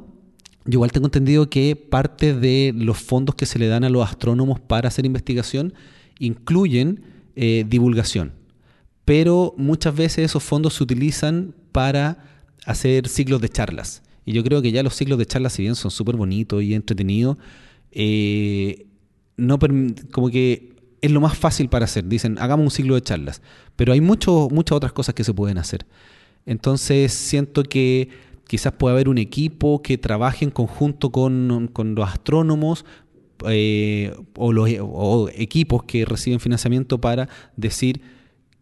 yo igual tengo entendido que parte de los fondos que se le dan a los astrónomos para hacer investigación incluyen eh, divulgación pero muchas veces esos fondos se utilizan para hacer ciclos de charlas. Y yo creo que ya los ciclos de charlas, si bien son súper bonitos y entretenidos, eh, no como que es lo más fácil para hacer. Dicen, hagamos un ciclo de charlas. Pero hay mucho, muchas otras cosas que se pueden hacer. Entonces siento que quizás puede haber un equipo que trabaje en conjunto con, los astrónomos eh, o los o equipos que reciben financiamiento para decir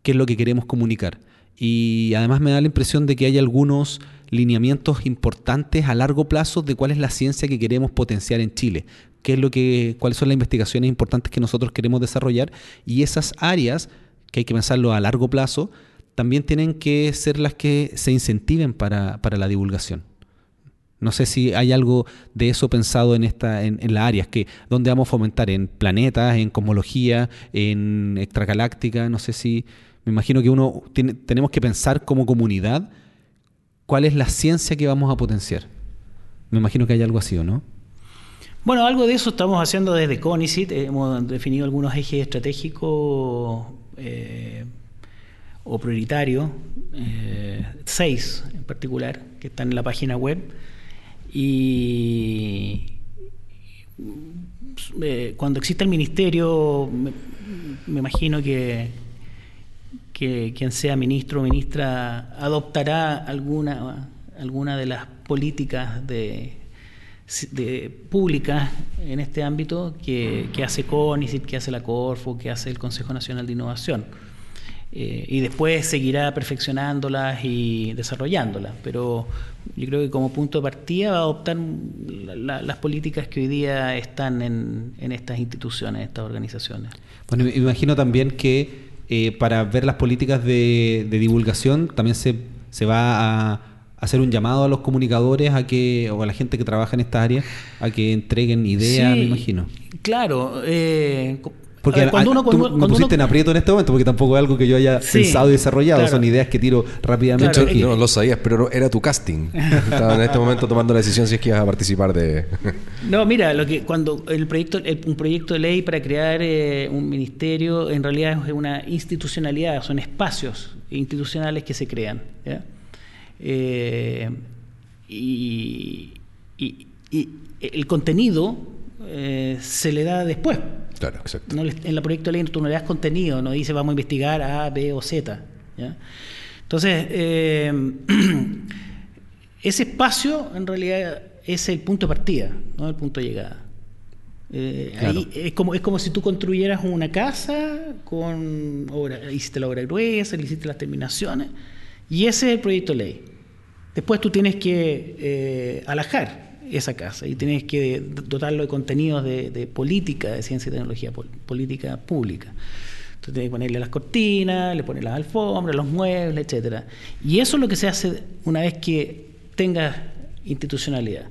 qué es lo que queremos comunicar. Y además me da la impresión de que hay algunos lineamientos importantes a largo plazo de cuál es la ciencia que queremos potenciar en Chile, qué es lo que, cuáles son las investigaciones importantes que nosotros queremos desarrollar y esas áreas que hay que pensarlo a largo plazo también tienen que ser las que se incentiven para, la divulgación. No sé si hay algo de eso pensado en esta, en, en las áreas que donde vamos a fomentar en planetas, en cosmología, en extragaláctica. No sé si me imagino que uno tenemos que pensar como comunidad cuál es la ciencia que vamos a potenciar. Me imagino que hay algo así, ¿o no? Bueno, algo de eso estamos haciendo desde CONICIT. Hemos definido algunos ejes estratégicos eh, o prioritarios, eh, seis en particular, que están en la página web. Y eh, cuando exista el ministerio, me imagino que que quien sea ministro o ministra adoptará alguna, alguna de las políticas de, públicas en este ámbito que, hace CONICIT, que hace la Corfo, que hace el Consejo Nacional de Innovación. Eh, y después seguirá perfeccionándolas y desarrollándolas. Pero yo creo que como punto de partida va a adoptar las políticas que hoy día están en, en estas instituciones, estas organizaciones. Bueno, me imagino también que eh, para ver las políticas de, divulgación, también se, se va a hacer un llamado a los comunicadores a que o a la gente que trabaja en esta área a que entreguen ideas, me imagino. Claro, eh, porque cuando uno, cuando, tú me pusiste en aprieto en este momento, porque tampoco es algo que yo haya pensado y desarrollado, son ideas que tiro rápidamente. No lo sabías, pero era tu casting. Estaba en este momento tomando la decisión si es que ibas a participar de. no, mira, lo que cuando el proyecto, un proyecto de ley para crear eh, un ministerio, en realidad es una institucionalidad, son espacios institucionales que se crean. Eh, y, el contenido eh, se le da después. Claro, exacto. en la proyecto de ley tú no le das contenido, no dice vamos a investigar A, B o Z. Entonces, eh, ese espacio en realidad es el punto de partida, no el punto de llegada. Eh, es, como, es como si tú construyeras una casa con obra, hiciste la obra gruesa, le hiciste las terminaciones, y ese es el proyecto de ley. Después tú tienes que alajar esa casa y tienes que dotarlo de contenidos de, política de ciencia y tecnología, política pública. Entonces tienes que ponerle las cortinas, le pones las alfombras, los muebles, etcétera. Y eso es lo que se hace una vez que tengas institucionalidad.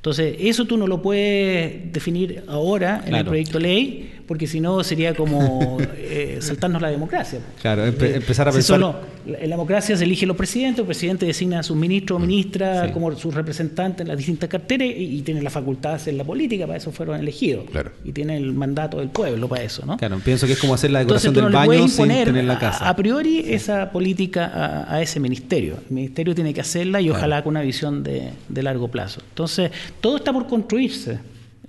Entonces, eso tú no lo puedes definir ahora en el proyecto de ley, porque si no sería como eh, saltarnos la democracia. Claro, empezar a pensar. en la democracia se elige los presidentes, el presidente designa a sus ministros o mm, ministras como sus representantes en las distintas carteras y, tiene la facultad de hacer la política, para eso fueron elegidos. Claro. Y tiene el mandato del pueblo para eso, ¿no? Claro, pienso que es como hacer la decoración del baño sin tener la casa. A, priori esa política a, ese ministerio. El ministerio tiene que hacerla y ojalá con una visión de, de largo plazo. Entonces, todo está por construirse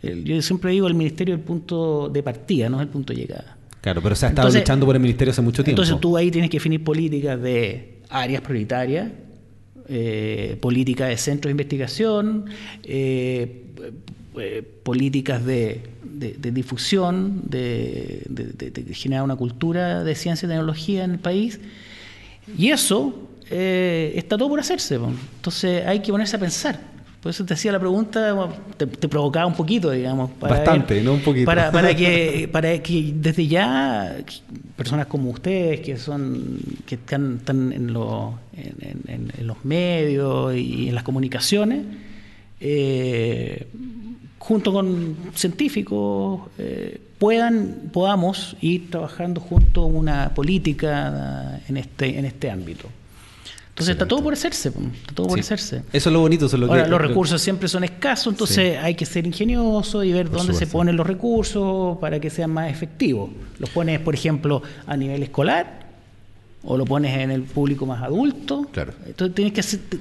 yo siempre digo, el ministerio es el punto de partida, no es el punto de llegada. Claro, pero se ha estado luchando por el ministerio hace mucho tiempo. Entonces tú ahí tienes que definir políticas de áreas prioritarias, eh, políticas de centros de investigación, eh, eh, políticas de, difusión, de, generar una cultura de ciencia y tecnología en el país. Y eso está todo por hacerse. Entonces hay que ponerse a pensar. Por eso te hacía la pregunta, te, provocaba un poquito, digamos. Bastante, no un poquito. Para, para, que, para que desde ya personas como ustedes, que son que están, están en, en, los medios y en las comunicaciones, eh, junto con científicos, eh, puedan, podamos ir trabajando junto a una política en este, en este ámbito. Entonces está todo por hacerse, está todo por hacerse. Eso es lo bonito. Eso es lo Ahora, los recursos siempre son escasos, entonces hay que ser ingenioso y ver dónde se ponen los recursos para que sean más efectivos. Los pones, por ejemplo, a nivel escolar o lo pones en el público más adulto. Claro. Entonces tienes que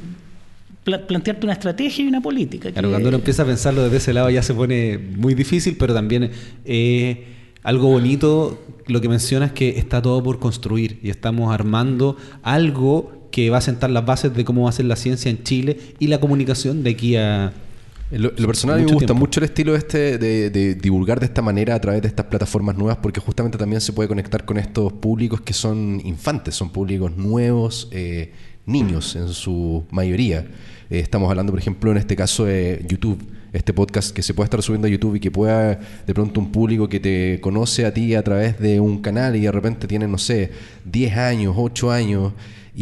plantearte una estrategia y una política. Claro, cuando uno empieza a pensarlo desde ese lado ya se pone muy difícil, pero también eh, algo bonito lo que mencionas es que está todo por construir y estamos armando algo que va a sentar las bases de cómo va a ser la ciencia en Chile y la comunicación de aquí a... Lo, personal me gusta mucho el estilo este de, divulgar de esta manera a través de estas plataformas nuevas porque justamente también se puede conectar con estos públicos que son infantes, son públicos nuevos, eh, niños en su mayoría. Eh, estamos hablando, por ejemplo, en este caso de YouTube, este podcast que se puede estar subiendo a YouTube y que pueda de pronto un público que te conoce a ti a través de un canal y de repente tiene, no sé, 10 años, 8 años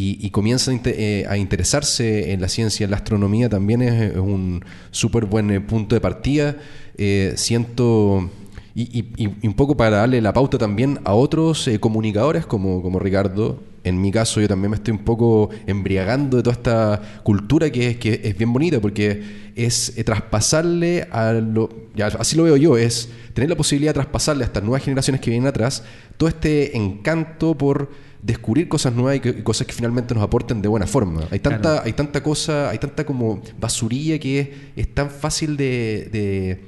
y, comienzan eh, a interesarse en la ciencia, en la astronomía, también es, un súper buen eh, punto de partida. Eh, siento, y, un poco para darle la pauta también a otros comunicadores como, como Ricardo, en mi caso yo también me estoy un poco embriagando de toda esta cultura que es, que es bien bonita porque es traspasarle a lo, así lo veo yo, es tener la posibilidad de traspasarle a estas nuevas generaciones que vienen atrás todo este encanto por descubrir cosas nuevas y, cosas que finalmente nos aporten de buena forma. Hay tanta, hay tanta cosa, hay tanta como basurilla que es, tan fácil de, de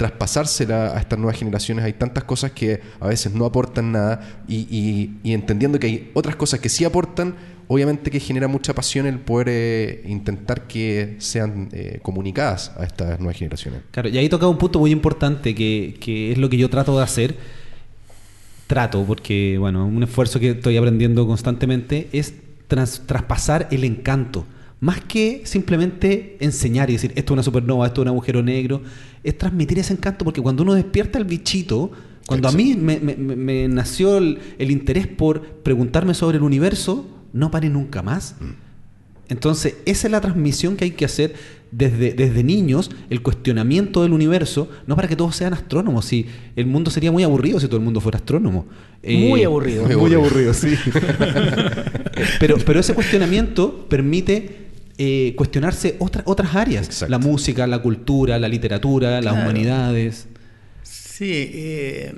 traspasársela a estas nuevas generaciones. Hay tantas cosas que a veces no aportan nada y, entendiendo que hay otras cosas que sí aportan, obviamente que genera mucha pasión el poder eh, intentar que sean eh, comunicadas a estas nuevas generaciones. Claro, y ahí toca un punto muy importante que, que es lo que yo trato de hacer trato, porque bueno, un esfuerzo que estoy aprendiendo constantemente, es traspasar el encanto. Más que simplemente enseñar y decir, esto es una supernova, esto es un agujero negro, es transmitir ese encanto, porque cuando uno despierta el bichito, cuando a mí me, nació el, interés por preguntarme sobre el universo, no pare nunca más. Mm. Entonces, esa es la transmisión que hay que hacer desde, desde niños, el cuestionamiento del universo, no para que todos sean astrónomos, si el mundo sería muy aburrido si todo el mundo fuera astrónomo. muy eh, aburrido. Muy, aburrido, sí. pero, pero ese cuestionamiento permite eh, cuestionarse otras áreas, la música, la cultura, la literatura, las humanidades. Sí, eh,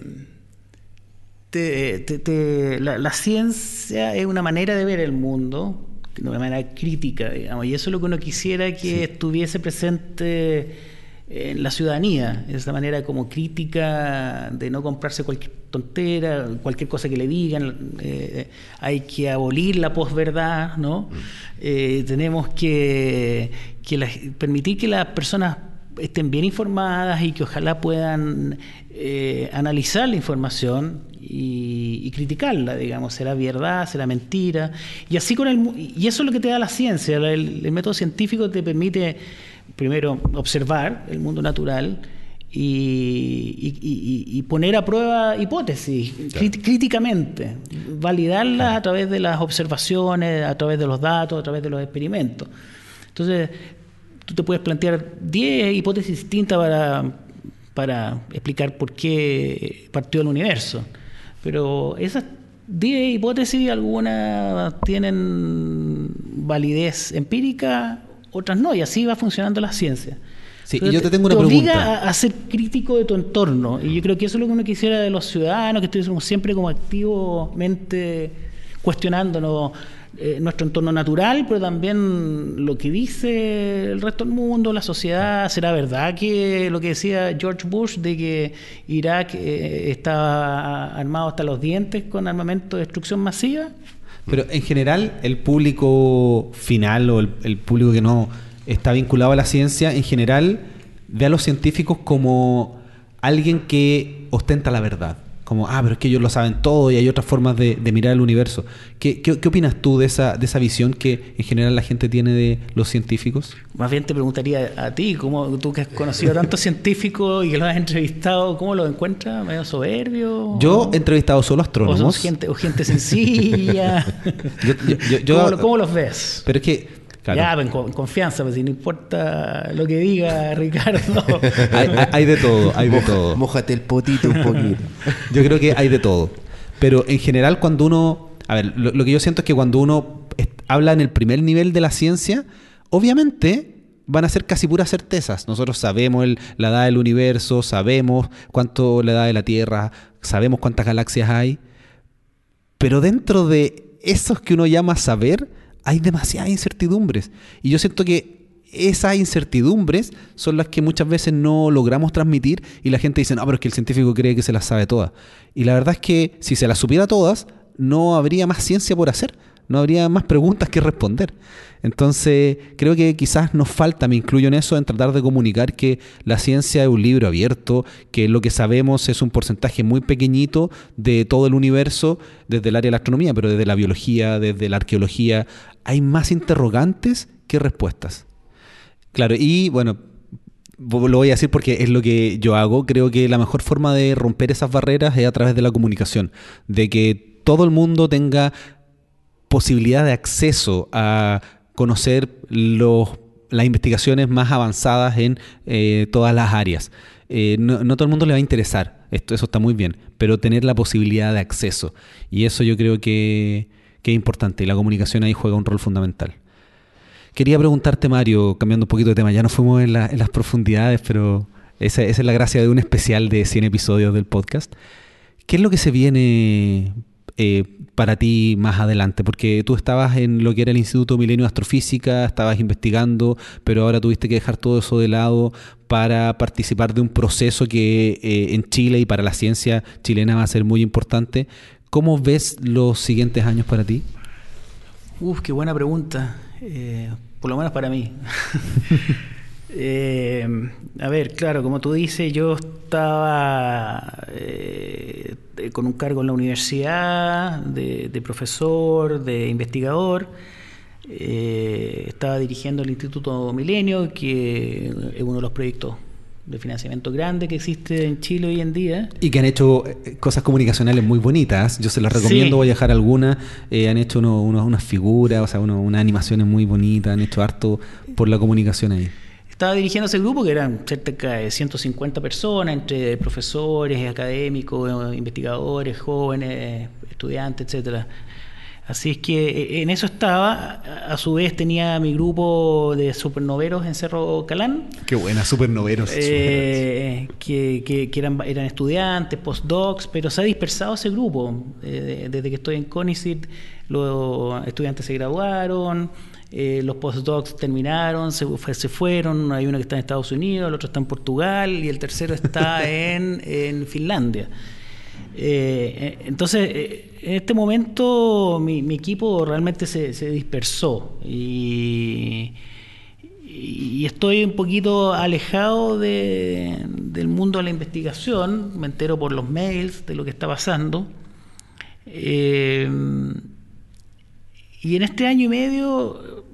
la, la ciencia es una manera de ver el mundo de una manera crítica, digamos, y eso es lo que uno quisiera que estuviese presente en la ciudadanía, esa manera como crítica de no comprarse cualquier tontera, cualquier cosa que le digan, eh, hay que abolir la posverdad, ¿no? Mm. Eh, tenemos que, permitir que las personas estén bien informadas y que ojalá puedan eh, analizar la información y, criticarla, digamos, será verdad, será mentira. Y así con el y eso es lo que te da la ciencia, el, método científico te permite primero observar el mundo natural y, poner a prueba hipótesis críticamente, validarlas a través de las observaciones, a través de los datos, a través de los experimentos. Entonces, tú te puedes plantear 10 hipótesis distintas para, para explicar por qué partió el universo, pero esas 10 hipótesis, algunas tienen validez empírica, otras no, y así va funcionando la ciencia. Sí, y yo te tengo una te obliga A, ser crítico de tu entorno. Y yo creo que eso es lo que uno quisiera de los ciudadanos, que estuviésemos siempre como activamente cuestionándonos eh, nuestro entorno natural, pero también lo que dice el resto del mundo, la sociedad. ¿Será verdad que lo que decía George Bush de que Irak eh, estaba armado hasta los dientes con armamento de destrucción masiva? Pero en general, el público final o el público que no está vinculado a la ciencia, en general ve a los científicos como alguien que ostenta la verdad. Como, ah, pero es que ellos lo saben todo y hay otras formas de, mirar el universo. ¿Qué, ¿Qué, opinas tú de esa, de esa visión que en general la gente tiene de los científicos? Más bien te preguntaría a ti, como tú que has conocido tantos científicos y que los has entrevistado, ¿cómo los encuentras? ¿Medio soberbio? Yo he entrevistado solo astrónomos. ¿O, gente, o gente sencilla? ¿Cómo, los ves? Pero es que ya, en, confianza, pues si no importa lo que diga Ricardo. hay, de todo, hay de todo. Mójate el potito un poquito. yo creo que hay de todo. Pero en general, cuando uno. A ver, lo, que yo siento es que cuando uno habla en el primer nivel de la ciencia, obviamente van a ser casi puras certezas. Nosotros sabemos la edad del universo, sabemos cuánto la edad de la Tierra, sabemos cuántas galaxias hay. Pero dentro de esos que uno llama saber, hay demasiadas incertidumbres. Y yo siento que esas incertidumbres son las que muchas veces no logramos transmitir y la gente dice, no, pero es que el científico cree que se las sabe todas. Y la verdad es que si se las supiera todas, no habría más ciencia por hacer no habría más preguntas que responder. Entonces, creo que quizás nos falta, me incluyo en eso, en tratar de comunicar que la ciencia es un libro abierto, que lo que sabemos es un porcentaje muy pequeñito de todo el universo desde el área de la astronomía, pero desde la biología, desde la arqueología, hay más interrogantes que respuestas. Claro, y bueno, lo voy a decir porque es lo que yo hago, creo que la mejor forma de romper esas barreras es a través de la comunicación, de que todo el mundo tenga posibilidad de acceso a conocer los, las investigaciones más avanzadas en eh, todas las áreas. Eh, no, todo el mundo le va a interesar, esto, eso está muy bien, pero tener la posibilidad de acceso. Y eso yo creo que, es importante y la comunicación ahí juega un rol fundamental. Quería preguntarte, Mario, cambiando un poquito de tema, ya no fuimos en, las profundidades, pero esa, esa, es la gracia de un especial de 100 episodios del podcast. ¿Qué es lo que se viene eh, para ti más adelante? Porque tú estabas en lo que era el Instituto Milenio de Astrofísica, estabas investigando, pero ahora tuviste que dejar todo eso de lado para participar de un proceso que eh, en Chile y para la ciencia chilena va a ser muy importante. ¿Cómo ves los siguientes años para ti? Uf, qué buena pregunta. Eh, por lo menos para mí. Eh, a ver, claro, como tú dices, yo estaba eh, con un cargo en la universidad de, profesor, de investigador. Eh, estaba dirigiendo el Instituto Milenio, que es uno de los proyectos de financiamiento grande que existe en Chile hoy en día. Y que han hecho cosas comunicacionales muy bonitas. Yo se las recomiendo, voy a dejar algunas. han hecho unas figuras, o sea, unas animaciones muy bonitas, han hecho harto por la comunicación ahí estaba dirigiendo ese grupo que eran cerca de 150 personas, entre profesores, académicos, investigadores, jóvenes, estudiantes, etcétera. Así es que eh, en eso estaba. A su vez tenía mi grupo de supernoveros en Cerro Calán. Qué buena, supernoveros. Eh, que, que, eran, eran estudiantes, postdocs, pero se ha dispersado ese grupo. Eh, desde que estoy en CONICIT, los estudiantes se graduaron eh, los postdocs terminaron, se, se, fueron, hay uno que está en Estados Unidos, el otro está en Portugal y el tercero está en, Finlandia. Eh, eh, entonces, en este momento mi, equipo realmente se, dispersó y, estoy un poquito alejado del mundo de la investigación, me entero por los mails de lo que está pasando. y en este año y medio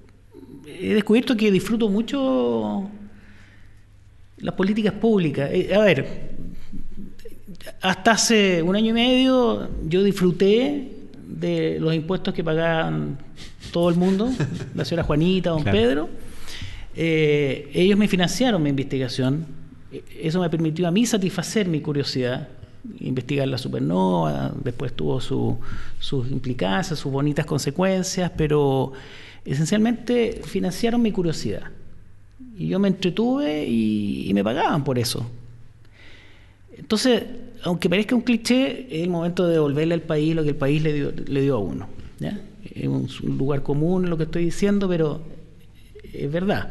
he descubierto que disfruto mucho las políticas públicas. Eh, a ver, hasta hace un año y medio yo disfruté de los impuestos que pagaban todo el mundo, la señora Juanita, don Pedro. Eh, ellos me financiaron mi investigación. Eso me permitió a mí satisfacer mi curiosidad, investigar la supernova, después tuvo sus implicancias, sus bonitas consecuencias, pero esencialmente financiaron mi curiosidad. Y yo me entretuve y, me pagaban por eso. Entonces, aunque parezca un cliché, es el momento de devolverle al país lo que el país le dio, le dio a uno. Es un, lugar común lo que estoy diciendo, pero es verdad.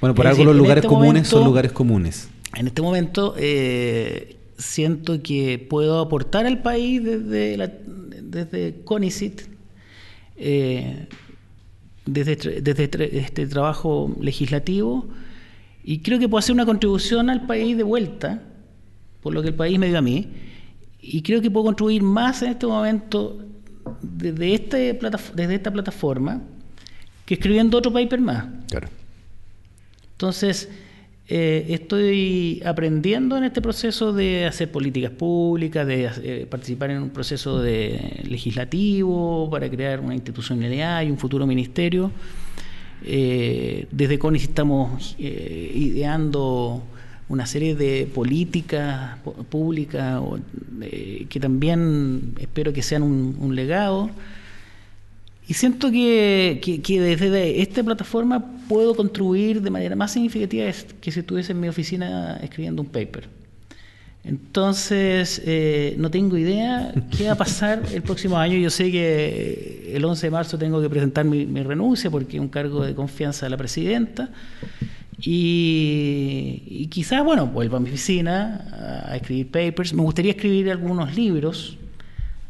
Bueno, por algo los lugares este comunes son lugares comunes. En este momento eh, siento que puedo aportar al país desde, la, desde CONICIT, eh, desde, desde este trabajo legislativo, y creo que puedo hacer una contribución al país de vuelta, por lo que el país me dio a mí, y creo que puedo contribuir más en este momento desde, este desde esta plataforma que escribiendo otro paper más. Claro. Entonces, eh, estoy aprendiendo en este proceso de hacer políticas públicas, de eh, participar en un proceso de legislativo para crear una institucionalidad y un futuro ministerio. Eh, desde CONIS estamos ideando una serie de políticas públicas que también espero que sean un legado. Y siento que, desde esta plataforma puedo contribuir de manera más significativa que si estuviese en mi oficina escribiendo un paper. Entonces, eh, no tengo idea qué va a pasar el próximo año. Yo sé que el 11 de marzo tengo que presentar mi, renuncia porque es un cargo de confianza de la presidenta. Y, y quizás, bueno, vuelva a mi oficina a escribir papers. Me gustaría escribir algunos libros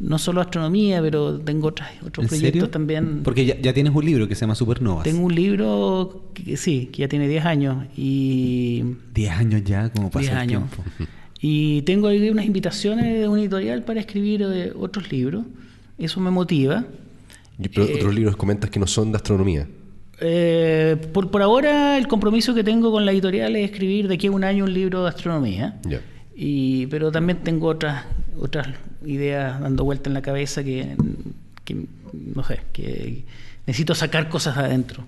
no solo astronomía, pero tengo otros, otros proyectos también. Porque ya, tienes un libro que se llama Supernovas. Tengo un libro que sí, que ya tiene 10 años y... 10 años ya, como pasa 10 años. Y tengo ahí unas invitaciones de un editorial para escribir eh, otros libros. Eso me motiva. ¿Y pero otros eh, libros comentas que no son de astronomía? Eh, por, por ahora el compromiso que tengo con la editorial es escribir de aquí a un año un libro de astronomía. Y, pero también tengo otras otras ideas dando vuelta en la cabeza que, no sé, que necesito sacar cosas adentro.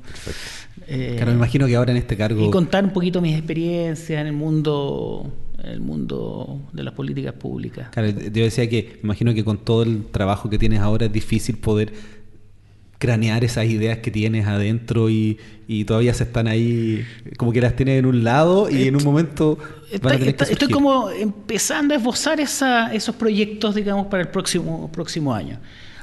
Eh, claro, me imagino que ahora en este cargo... Y contar un poquito mis experiencias en el mundo en el mundo de las políticas públicas. Claro, yo decía que me imagino que con todo el trabajo que tienes ahora es difícil poder cranear esas ideas que tienes adentro y, todavía se están ahí, como que las tienes en un lado y en un momento... estoy como empezando a esbozar esa, esos proyectos, digamos, para el próximo, próximo año.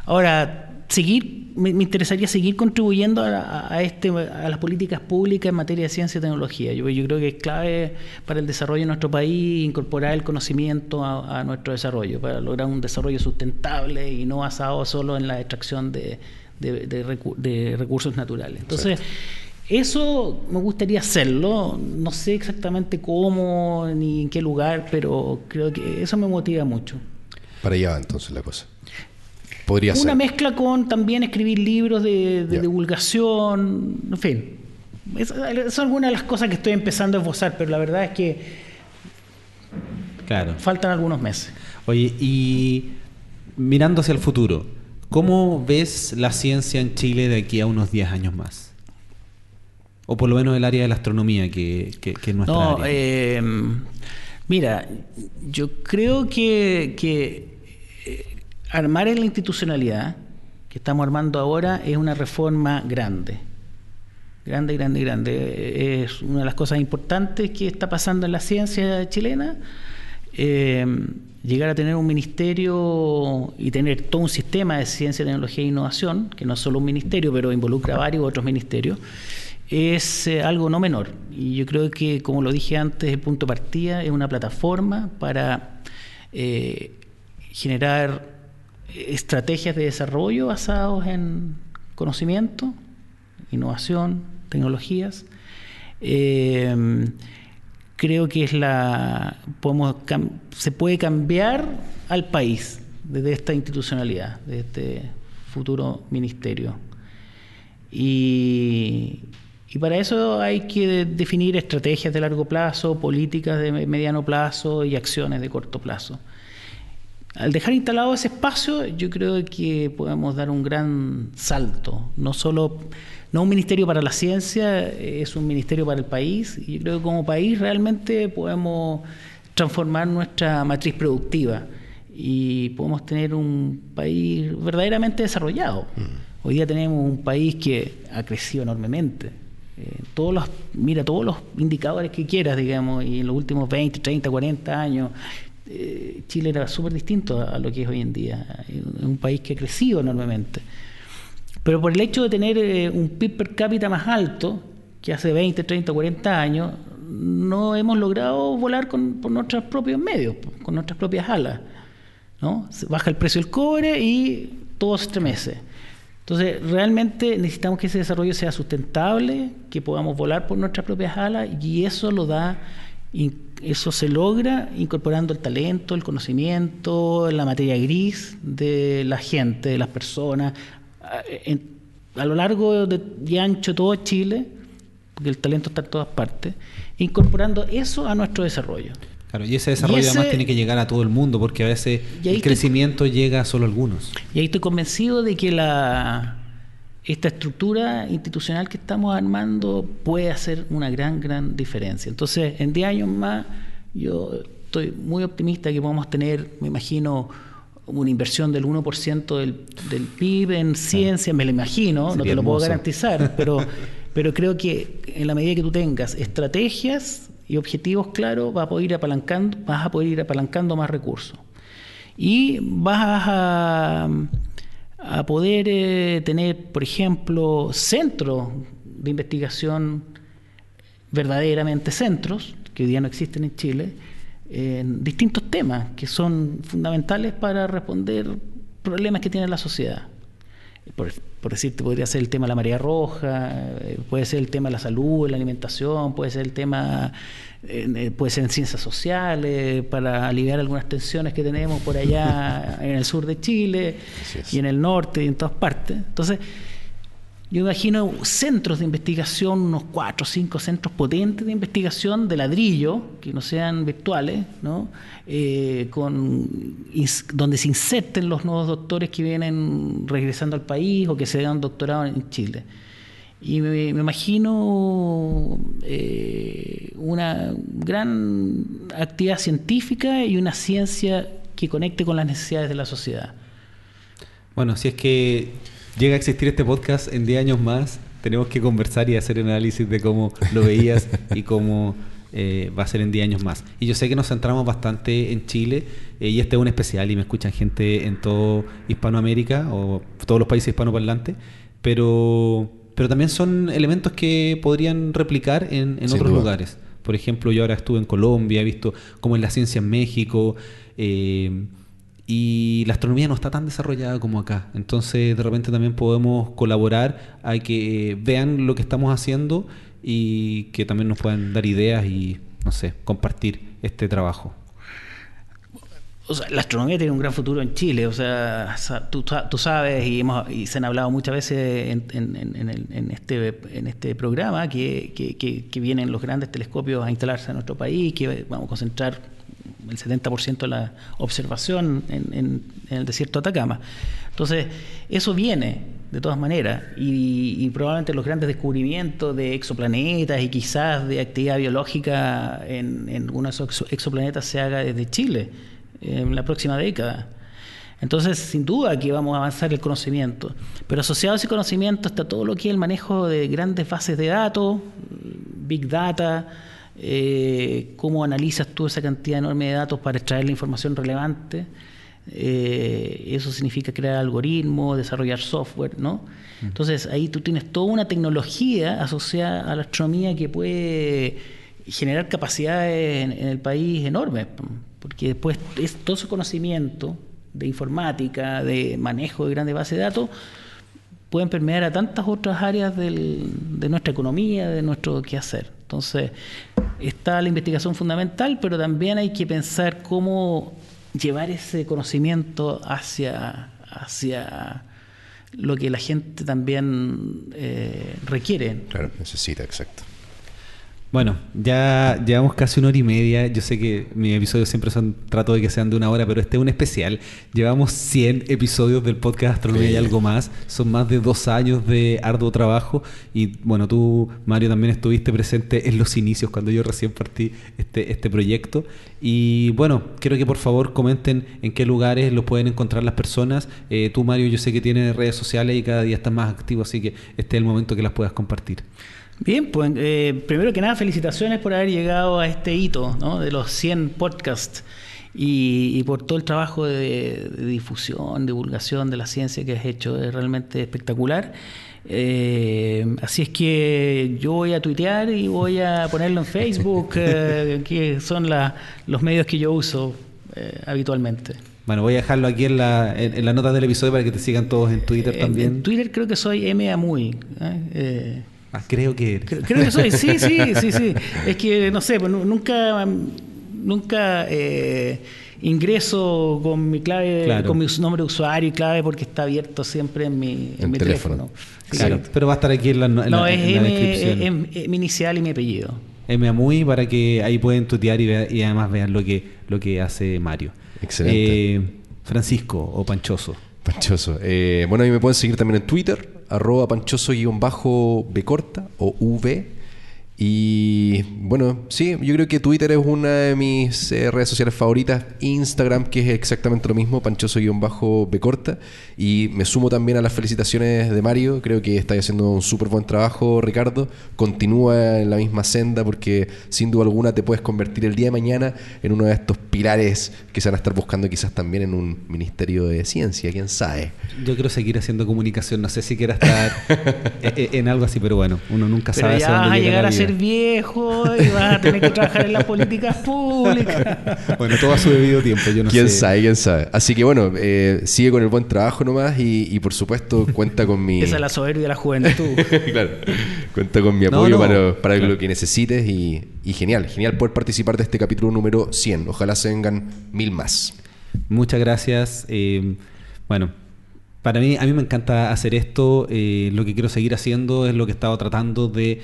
Ahora, seguir, me, interesaría seguir contribuyendo a, este, a las políticas públicas en materia de ciencia y tecnología. Yo, yo creo que es clave para el desarrollo de nuestro país incorporar el conocimiento a, a nuestro desarrollo, para lograr un desarrollo sustentable y no basado solo en la extracción de de, recursos naturales. Entonces, eso me gustaría hacerlo, no sé exactamente cómo ni en qué lugar, pero creo que eso me motiva mucho. Para allá va entonces la cosa. Podría Una mezcla con también escribir libros de, divulgación, en fin. son algunas de las cosas que estoy empezando a esbozar, pero la verdad es que claro. faltan algunos meses. Oye, y mirando hacia el futuro, ¿Cómo ves la ciencia en Chile de aquí a unos 10 años más? O por lo menos el área de la astronomía, que, es nuestra no, Eh, mira, yo creo que, que eh, armar en la institucionalidad que estamos armando ahora es una reforma grande. Grande, grande, grande. Es una de las cosas importantes que está pasando en la ciencia chilena. Eh, llegar a tener un ministerio y tener todo un sistema de ciencia, tecnología e innovación, que no es solo un ministerio, pero involucra varios otros ministerios, es eh, algo no menor. Y yo creo que, como lo dije antes, el punto de partida es una plataforma para eh, generar estrategias de desarrollo basados en conocimiento, innovación, tecnologías. Creo que es la podemos se puede cambiar al país desde esta institucionalidad, de este futuro ministerio. Y, Y para eso hay que definir estrategias de largo plazo, políticas de mediano plazo y acciones de corto plazo. Al dejar instalado ese espacio, yo creo que podemos dar un gran salto, no solo no un ministerio para la ciencia, es un ministerio para el país, y yo creo que como país realmente podemos transformar nuestra matriz productiva y podemos tener un país verdaderamente desarrollado. Mm. Hoy día tenemos un país que ha crecido enormemente. Eh, todos los, mira, todos los indicadores que quieras, digamos, y en los últimos 20, 30, 40 años, eh, Chile era súper distinto a, lo que es hoy en día. Es un país que ha crecido enormemente. Pero por el hecho de tener eh, un PIB per cápita más alto que hace 20, 30, 40 años, no hemos logrado volar con, por nuestros propios medios, con nuestras propias alas. ¿no? Baja el precio del cobre y todo se estremece. Entonces, realmente necesitamos que ese desarrollo sea sustentable, que podamos volar por nuestras propias alas y eso lo da, eso se logra incorporando el talento, el conocimiento, la materia gris de la gente, de las personas, a, lo largo de, y ancho todo Chile, porque el talento está en todas partes, incorporando eso a nuestro desarrollo. Claro, y ese desarrollo además tiene que llegar a todo el mundo, porque a veces el crecimiento llega a solo algunos. Y ahí estoy convencido de que la esta estructura institucional que estamos armando puede hacer una gran, gran diferencia. Entonces, en 10 años más, yo estoy muy optimista que podamos tener, me imagino, una inversión del 1% del, del PIB en ciencia, me lo imagino, no te lo puedo garantizar, pero, pero creo que en la medida que tú tengas estrategias y objetivos claros, vas a poder ir apalancando, vas a poder ir apalancando más recursos. Y vas a, a poder eh, tener, por ejemplo, centros de investigación, verdaderamente centros, que hoy día no existen en Chile, en distintos temas que son fundamentales para responder problemas que tiene la sociedad por, por decirte, podría ser el tema de la marea roja, eh, puede ser el tema de la salud, la alimentación, puede ser el tema, eh, puede ser en ciencias sociales, para aliviar algunas tensiones que tenemos por allá en el sur de Chile y en el norte y en todas partes. Entonces, yo imagino centros de investigación, unos cuatro o cinco centros potentes de investigación de ladrillo, que no sean virtuales, ¿no? Eh, con, donde se inserten los nuevos doctores que vienen regresando al país o que se dan doctorado en Chile. Y me, imagino eh, una gran actividad científica y una ciencia que conecte con las necesidades de la sociedad. Bueno, si es que llega a existir este podcast en 10 años más, tenemos que conversar y hacer análisis de cómo lo veías y cómo eh, va a ser en 10 años más. Y yo sé que nos centramos bastante en Chile eh, y este es un especial y me escuchan gente en todo Hispanoamérica o todos los países hispanoparlantes, pero, pero también son elementos que podrían replicar en, otros lugares. Por ejemplo, yo ahora estuve en Colombia, he visto cómo es la ciencia en México. Eh, y la astronomía no está tan desarrollada como acá. Entonces, de repente también podemos colaborar a que vean lo que estamos haciendo y que también nos puedan dar ideas y, no sé, compartir este trabajo. O sea, la astronomía tiene un gran futuro en Chile. O sea, tú, tú sabes y, hemos, y se han hablado muchas veces en, en, este, en este programa que, que, que, vienen los grandes telescopios a instalarse en nuestro país, que vamos a concentrar el 70% de la observación en, el desierto de Atacama. Entonces, eso viene de todas maneras y, probablemente los grandes descubrimientos de exoplanetas y quizás de actividad biológica en, en algunos exoplanetas se haga desde Chile en la próxima década. Entonces, sin duda que vamos a avanzar el conocimiento, pero asociado a ese conocimiento está todo lo que es el manejo de grandes bases de datos, big data, eh, cómo analizas tú esa cantidad enorme de datos para extraer la información relevante. Eh, eso significa crear algoritmos, desarrollar software, ¿no? Entonces ahí tú tienes toda una tecnología asociada a la astronomía que puede generar capacidades en, el país enormes, porque después es todo ese conocimiento de informática, de manejo de grandes bases de datos, pueden permear a tantas otras áreas de nuestra economía, de nuestro quehacer. Entonces, está la investigación fundamental, pero también hay que pensar cómo llevar ese conocimiento hacia, hacia lo que la gente también eh, requiere. Claro, necesita, exacto. Bueno, ya llevamos casi una hora y media. Yo sé que mis episodios siempre son, trato de que sean de una hora, pero este es un especial. Llevamos 100 episodios del podcast Astronomía y algo más. Son más de dos años de arduo trabajo. Y bueno, tú, Mario, también estuviste presente en los inicios cuando yo recién partí este, este proyecto. Y bueno, quiero que por favor comenten en qué lugares los pueden encontrar las personas. Eh, tú, Mario, yo sé que tienes redes sociales y cada día estás más activo, así que este es el momento que las puedas compartir. Bien, pues eh, primero que nada, felicitaciones por haber llegado a este hito ¿no? de los 100 podcasts y, por todo el trabajo de, difusión, divulgación de la ciencia que has hecho. Es realmente espectacular. Eh, así es que yo voy a tuitear y voy a ponerlo en Facebook, eh, que son los medios que yo uso habitualmente. Bueno, voy a dejarlo aquí en la, en, la nota del episodio para que te sigan todos en Twitter también. En Twitter creo que soy M. Amuy. Ah, creo que Creo, que soy, sí, sí, sí, sí. Es que, no sé, pues, nunca, nunca eh, ingreso con mi clave, con mi nombre de usuario y clave porque está abierto siempre en mi, en mi teléfono. Claro, pero va a estar aquí en la, en no, es M, descripción. Es, mi inicial y mi apellido. M muy para que ahí pueden tutear y, y, además vean lo que, lo que hace Mario. Excelente. Eh, Francisco o Panchoso. Panchoso. Eh, bueno, ahí me pueden seguir también en Twitter, arroba panchoso-b corta o v y bueno, sí, yo creo que Twitter es una de mis eh, redes sociales favoritas. Instagram, que es exactamente lo mismo, panchoso-b corta. Y me sumo también a las felicitaciones de Mario. Creo que está haciendo un súper buen trabajo, Ricardo. Continúa en la misma senda porque sin duda alguna te puedes convertir el día de mañana en uno de estos pilares que se van a estar buscando quizás también en un ministerio de ciencia, quién sabe. Yo quiero seguir haciendo comunicación. No sé si quiera estar e, e, en, algo así, pero bueno, uno nunca sabe. a viejo y vas a tener que trabajar en las políticas públicas. Bueno, todo a su debido tiempo, yo no ¿Quién sabe, quién sabe? Así que bueno, eh, sigue con el buen trabajo nomás y, por supuesto cuenta con mi... Esa es la soberbia de la juventud. claro, cuenta con mi apoyo para, lo que necesites y, genial, genial poder participar de este capítulo número 100. Ojalá se vengan mil más. Muchas gracias. Eh, bueno, para mí, a mí me encanta hacer esto. Eh, lo que quiero seguir haciendo es lo que he estado tratando de,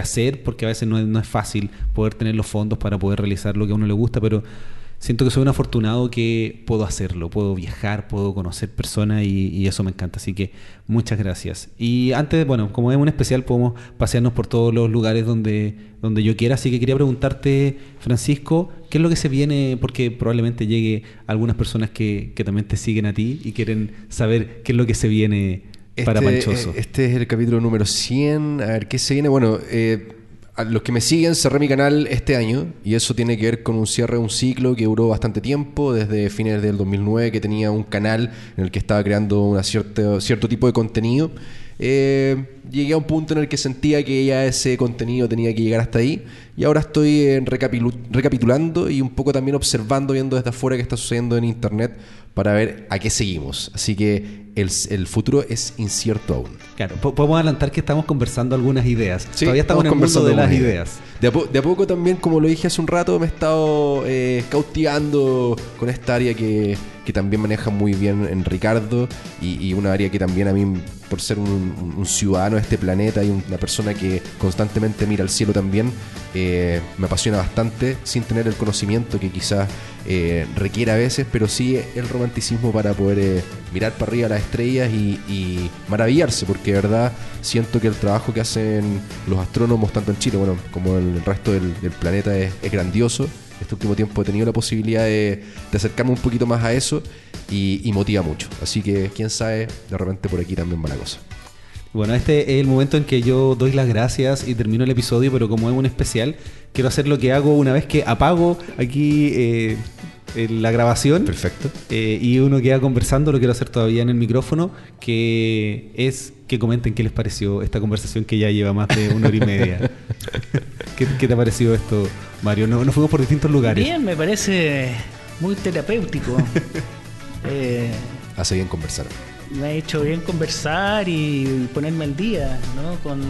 hacer, porque a veces no es, no es, fácil poder tener los fondos para poder realizar lo que a uno le gusta, pero siento que soy un afortunado que puedo hacerlo, puedo viajar, puedo conocer personas y, eso me encanta. Así que muchas gracias. Y antes, bueno, como es un especial, podemos pasearnos por todos los lugares donde, donde yo quiera. Así que quería preguntarte, Francisco, ¿qué es lo que se viene? Porque probablemente llegue algunas personas que, que también te siguen a ti y quieren saber qué es lo que se viene para este, Panchoso. Este es el capítulo número 100. A ver, ¿qué se viene? Bueno, eh, los que me siguen cerré mi canal este año y eso tiene que ver con un cierre de un ciclo que duró bastante tiempo, desde fines del 2009 que tenía un canal en el que estaba creando una cierta, cierto tipo de contenido. Eh, llegué a un punto en el que sentía que ya ese contenido tenía que llegar hasta ahí y ahora estoy eh, recapitulando y un poco también observando, viendo desde afuera qué está sucediendo en Internet para ver a qué seguimos. Así que el, el futuro es incierto aún. Claro, podemos adelantar que estamos conversando algunas ideas. Todavía estamos, en el mundo de las ideas. De a, poco también, como lo dije hace un rato, me he estado eh, cautivando con esta área que, que, también maneja muy bien en Ricardo y, y, una área que también a mí, por ser un, ciudadano de este planeta y una persona que constantemente mira al cielo también, eh, me apasiona bastante sin tener el conocimiento que quizás eh, requiere a veces, pero sí el romanticismo para poder eh, mirar para arriba las estrellas y, maravillarse, porque de verdad siento que el trabajo que hacen los astrónomos, tanto en Chile bueno, como en el resto del, planeta, es, grandioso. Este último tiempo he tenido la posibilidad de, acercarme un poquito más a eso y, y motiva mucho. Así que quién sabe, de repente por aquí también va la cosa. Bueno, este es el momento en que yo doy las gracias y termino el episodio, pero como es un especial, quiero hacer lo que hago una vez que apago aquí eh, la grabación. Perfecto. Eh, y uno queda conversando, lo quiero hacer todavía en el micrófono, que es que comenten qué les pareció esta conversación que ya lleva más de una hora y media. ¿Qué, te ha parecido esto, Mario? Nos, nos fuimos por distintos lugares. Bien, me parece muy terapéutico. eh, Hace bien conversar me ha hecho bien conversar y ponerme al día, ¿no? Con,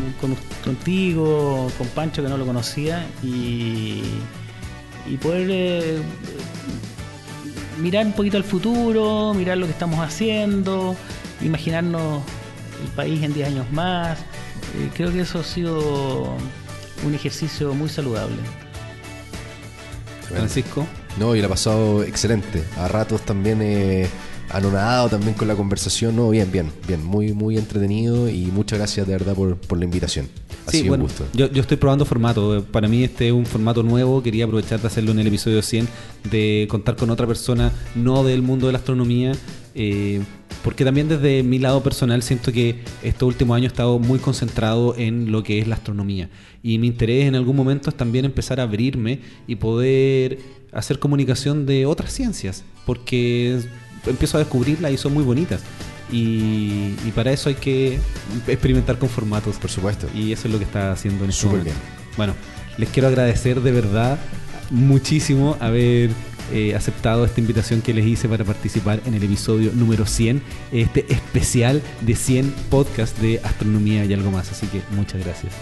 contigo, con Pancho que no lo conocía y, y poder eh, mirar un poquito al futuro, mirar lo que estamos haciendo, imaginarnos el país en 10 años más. Eh, creo que eso ha sido un ejercicio muy saludable. Francisco. No, y lo ha pasado excelente. A ratos también eh, anonadado también con la conversación. No, bien, bien, bien. Muy, muy entretenido y muchas gracias de verdad por, la invitación. Ha sí, bueno, un gusto. Yo, yo, estoy probando formato. Para mí este es un formato nuevo. Quería aprovechar de hacerlo en el episodio 100, de contar con otra persona no del mundo de la astronomía. Eh, porque también desde mi lado personal siento que estos últimos años he estado muy concentrado en lo que es la astronomía. Y mi interés en algún momento es también empezar a abrirme y poder hacer comunicación de otras ciencias, porque empiezo a descubrirlas y son muy bonitas. Y, para eso hay que experimentar con formatos. Por supuesto. Y eso es lo que está haciendo en este Súper bien. Bueno, les quiero agradecer de verdad muchísimo haber eh, aceptado esta invitación que les hice para participar en el episodio número 100, este especial de 100 podcast de astronomía y algo más. Así que muchas gracias.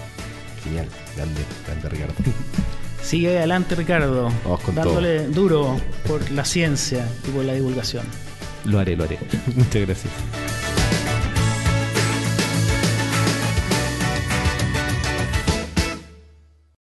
Genial, grande, grande Ricardo. Sigue adelante Ricardo, dándole duro por la ciencia y por la divulgación. Lo haré, lo haré. Muchas gracias.